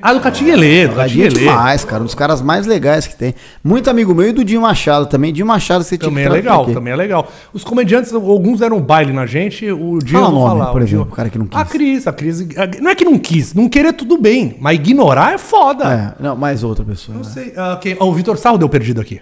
Catinguelê, do é Catinguelê. demais, cara. Um dos caras mais legais que tem. Muito amigo meu e do Dinho Machado também. Dinho Machado você tinha Também que é legal, aqui. também é legal. Os comediantes, alguns deram baile na gente, o dia Fala eu vou nome, falar. por o exemplo, Gil- o cara que não quis. A Cris, a Cris. a- Não é que não quis, não querer tudo bem, mas ignorar é foda. É, não, mais outra pessoa. Não né? sei, ah, quem- ah, o Vitor Sarro deu perdido aqui.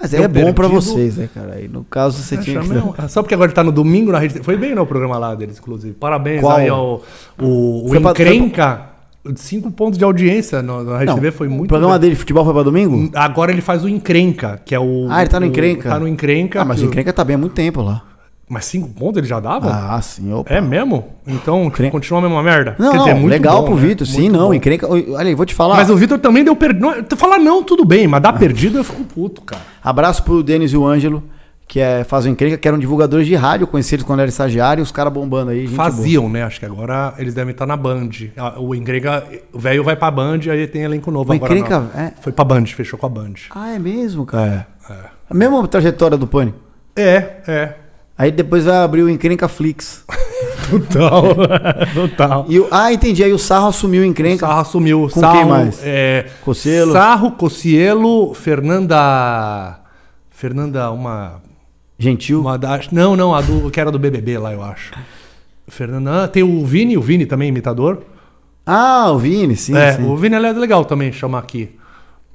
Mas Deu é bom pra perdido. vocês, né, cara? Aí, no caso, você tinha que. Não, Só porque agora ele tá no domingo na rede. Foi bem no programa lá deles, inclusive. Parabéns Qual? aí ao o, o Foi pra- Encrenca. Cinco pontos de audiência no- na Rede Não, TV foi muito. o programa bem. dele de futebol foi pra domingo? Agora ele faz o Encrenca, que é o. Ah, ele tá no o- Encrenca? Tá no Encrenca. Ah, mas o Encrenca tá bem há muito tempo lá. Mas cinco pontos ele já dava? Ah, sim, opa. É mesmo? Então Encrenca- continua a mesma merda? Não, Quer não, dizer, muito legal bom, pro né? Vitor, sim, Muito não. bom. Encrenca. Olha aí, vou te falar. Mas o Vitor também deu perdido. Não, Tu fala não, tudo bem, mas dá perdido eu fico puto, cara. Abraço pro Denis e o Ângelo, que é, fazem encrenca, que eram divulgadores de rádio, conhecidos quando era estagiário, os caras bombando aí. gente boa. Faziam, né? Acho que agora eles devem estar na Band. O Encrenca, o velho vai pra Band, aí tem elenco novo O agora. Encrenca, não. é? Foi pra Band, fechou com a Band. Ah, é mesmo, cara? A mesma trajetória do Pânico. É, é. Aí depois vai abrir o Encrenca Flix. Total. Total. E o, ah, entendi. Aí o Sarro assumiu o Encrenca. Sarro assumiu. Com Sarro, quem mais? É, Cocielo? Sarro, Cocielo, Fernanda. Fernanda, uma. Gentil. uma da, não, não, a do, que era do BBB lá, eu acho. Fernanda. ah, Tem o Vini, o Vini também, imitador. Ah, o Vini, sim, é, sim. o Vini é legal também chamar aqui.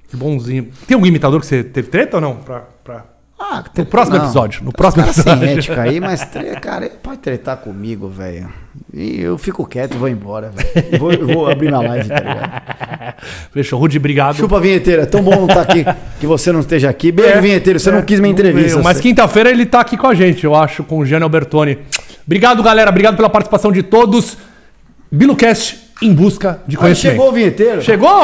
Que bonzinho. Tem algum imitador que você teve treta ou não? Pra, pra... Ah, No próximo episódio. No próximo Cara sem episódio. ética aí, mas, cara, ele pode tretar comigo, velho. E eu fico quieto e vou embora, velho. Vou, vou abrir minha live, tá ligado? Fechou. Rudy, obrigado. Chupa, vinheteiro. É tão bom não estar aqui, que você não esteja aqui. Beijo, É, vinheteiro. Você é, não quis minha entrevista. veio. Mas quinta-feira ele tá aqui com a gente, eu acho, com o Gianni Albertoni. Obrigado, galera. Obrigado pela participação de todos. BiluCast em busca de conhecimento. chegou o vinheteiro? Chegou?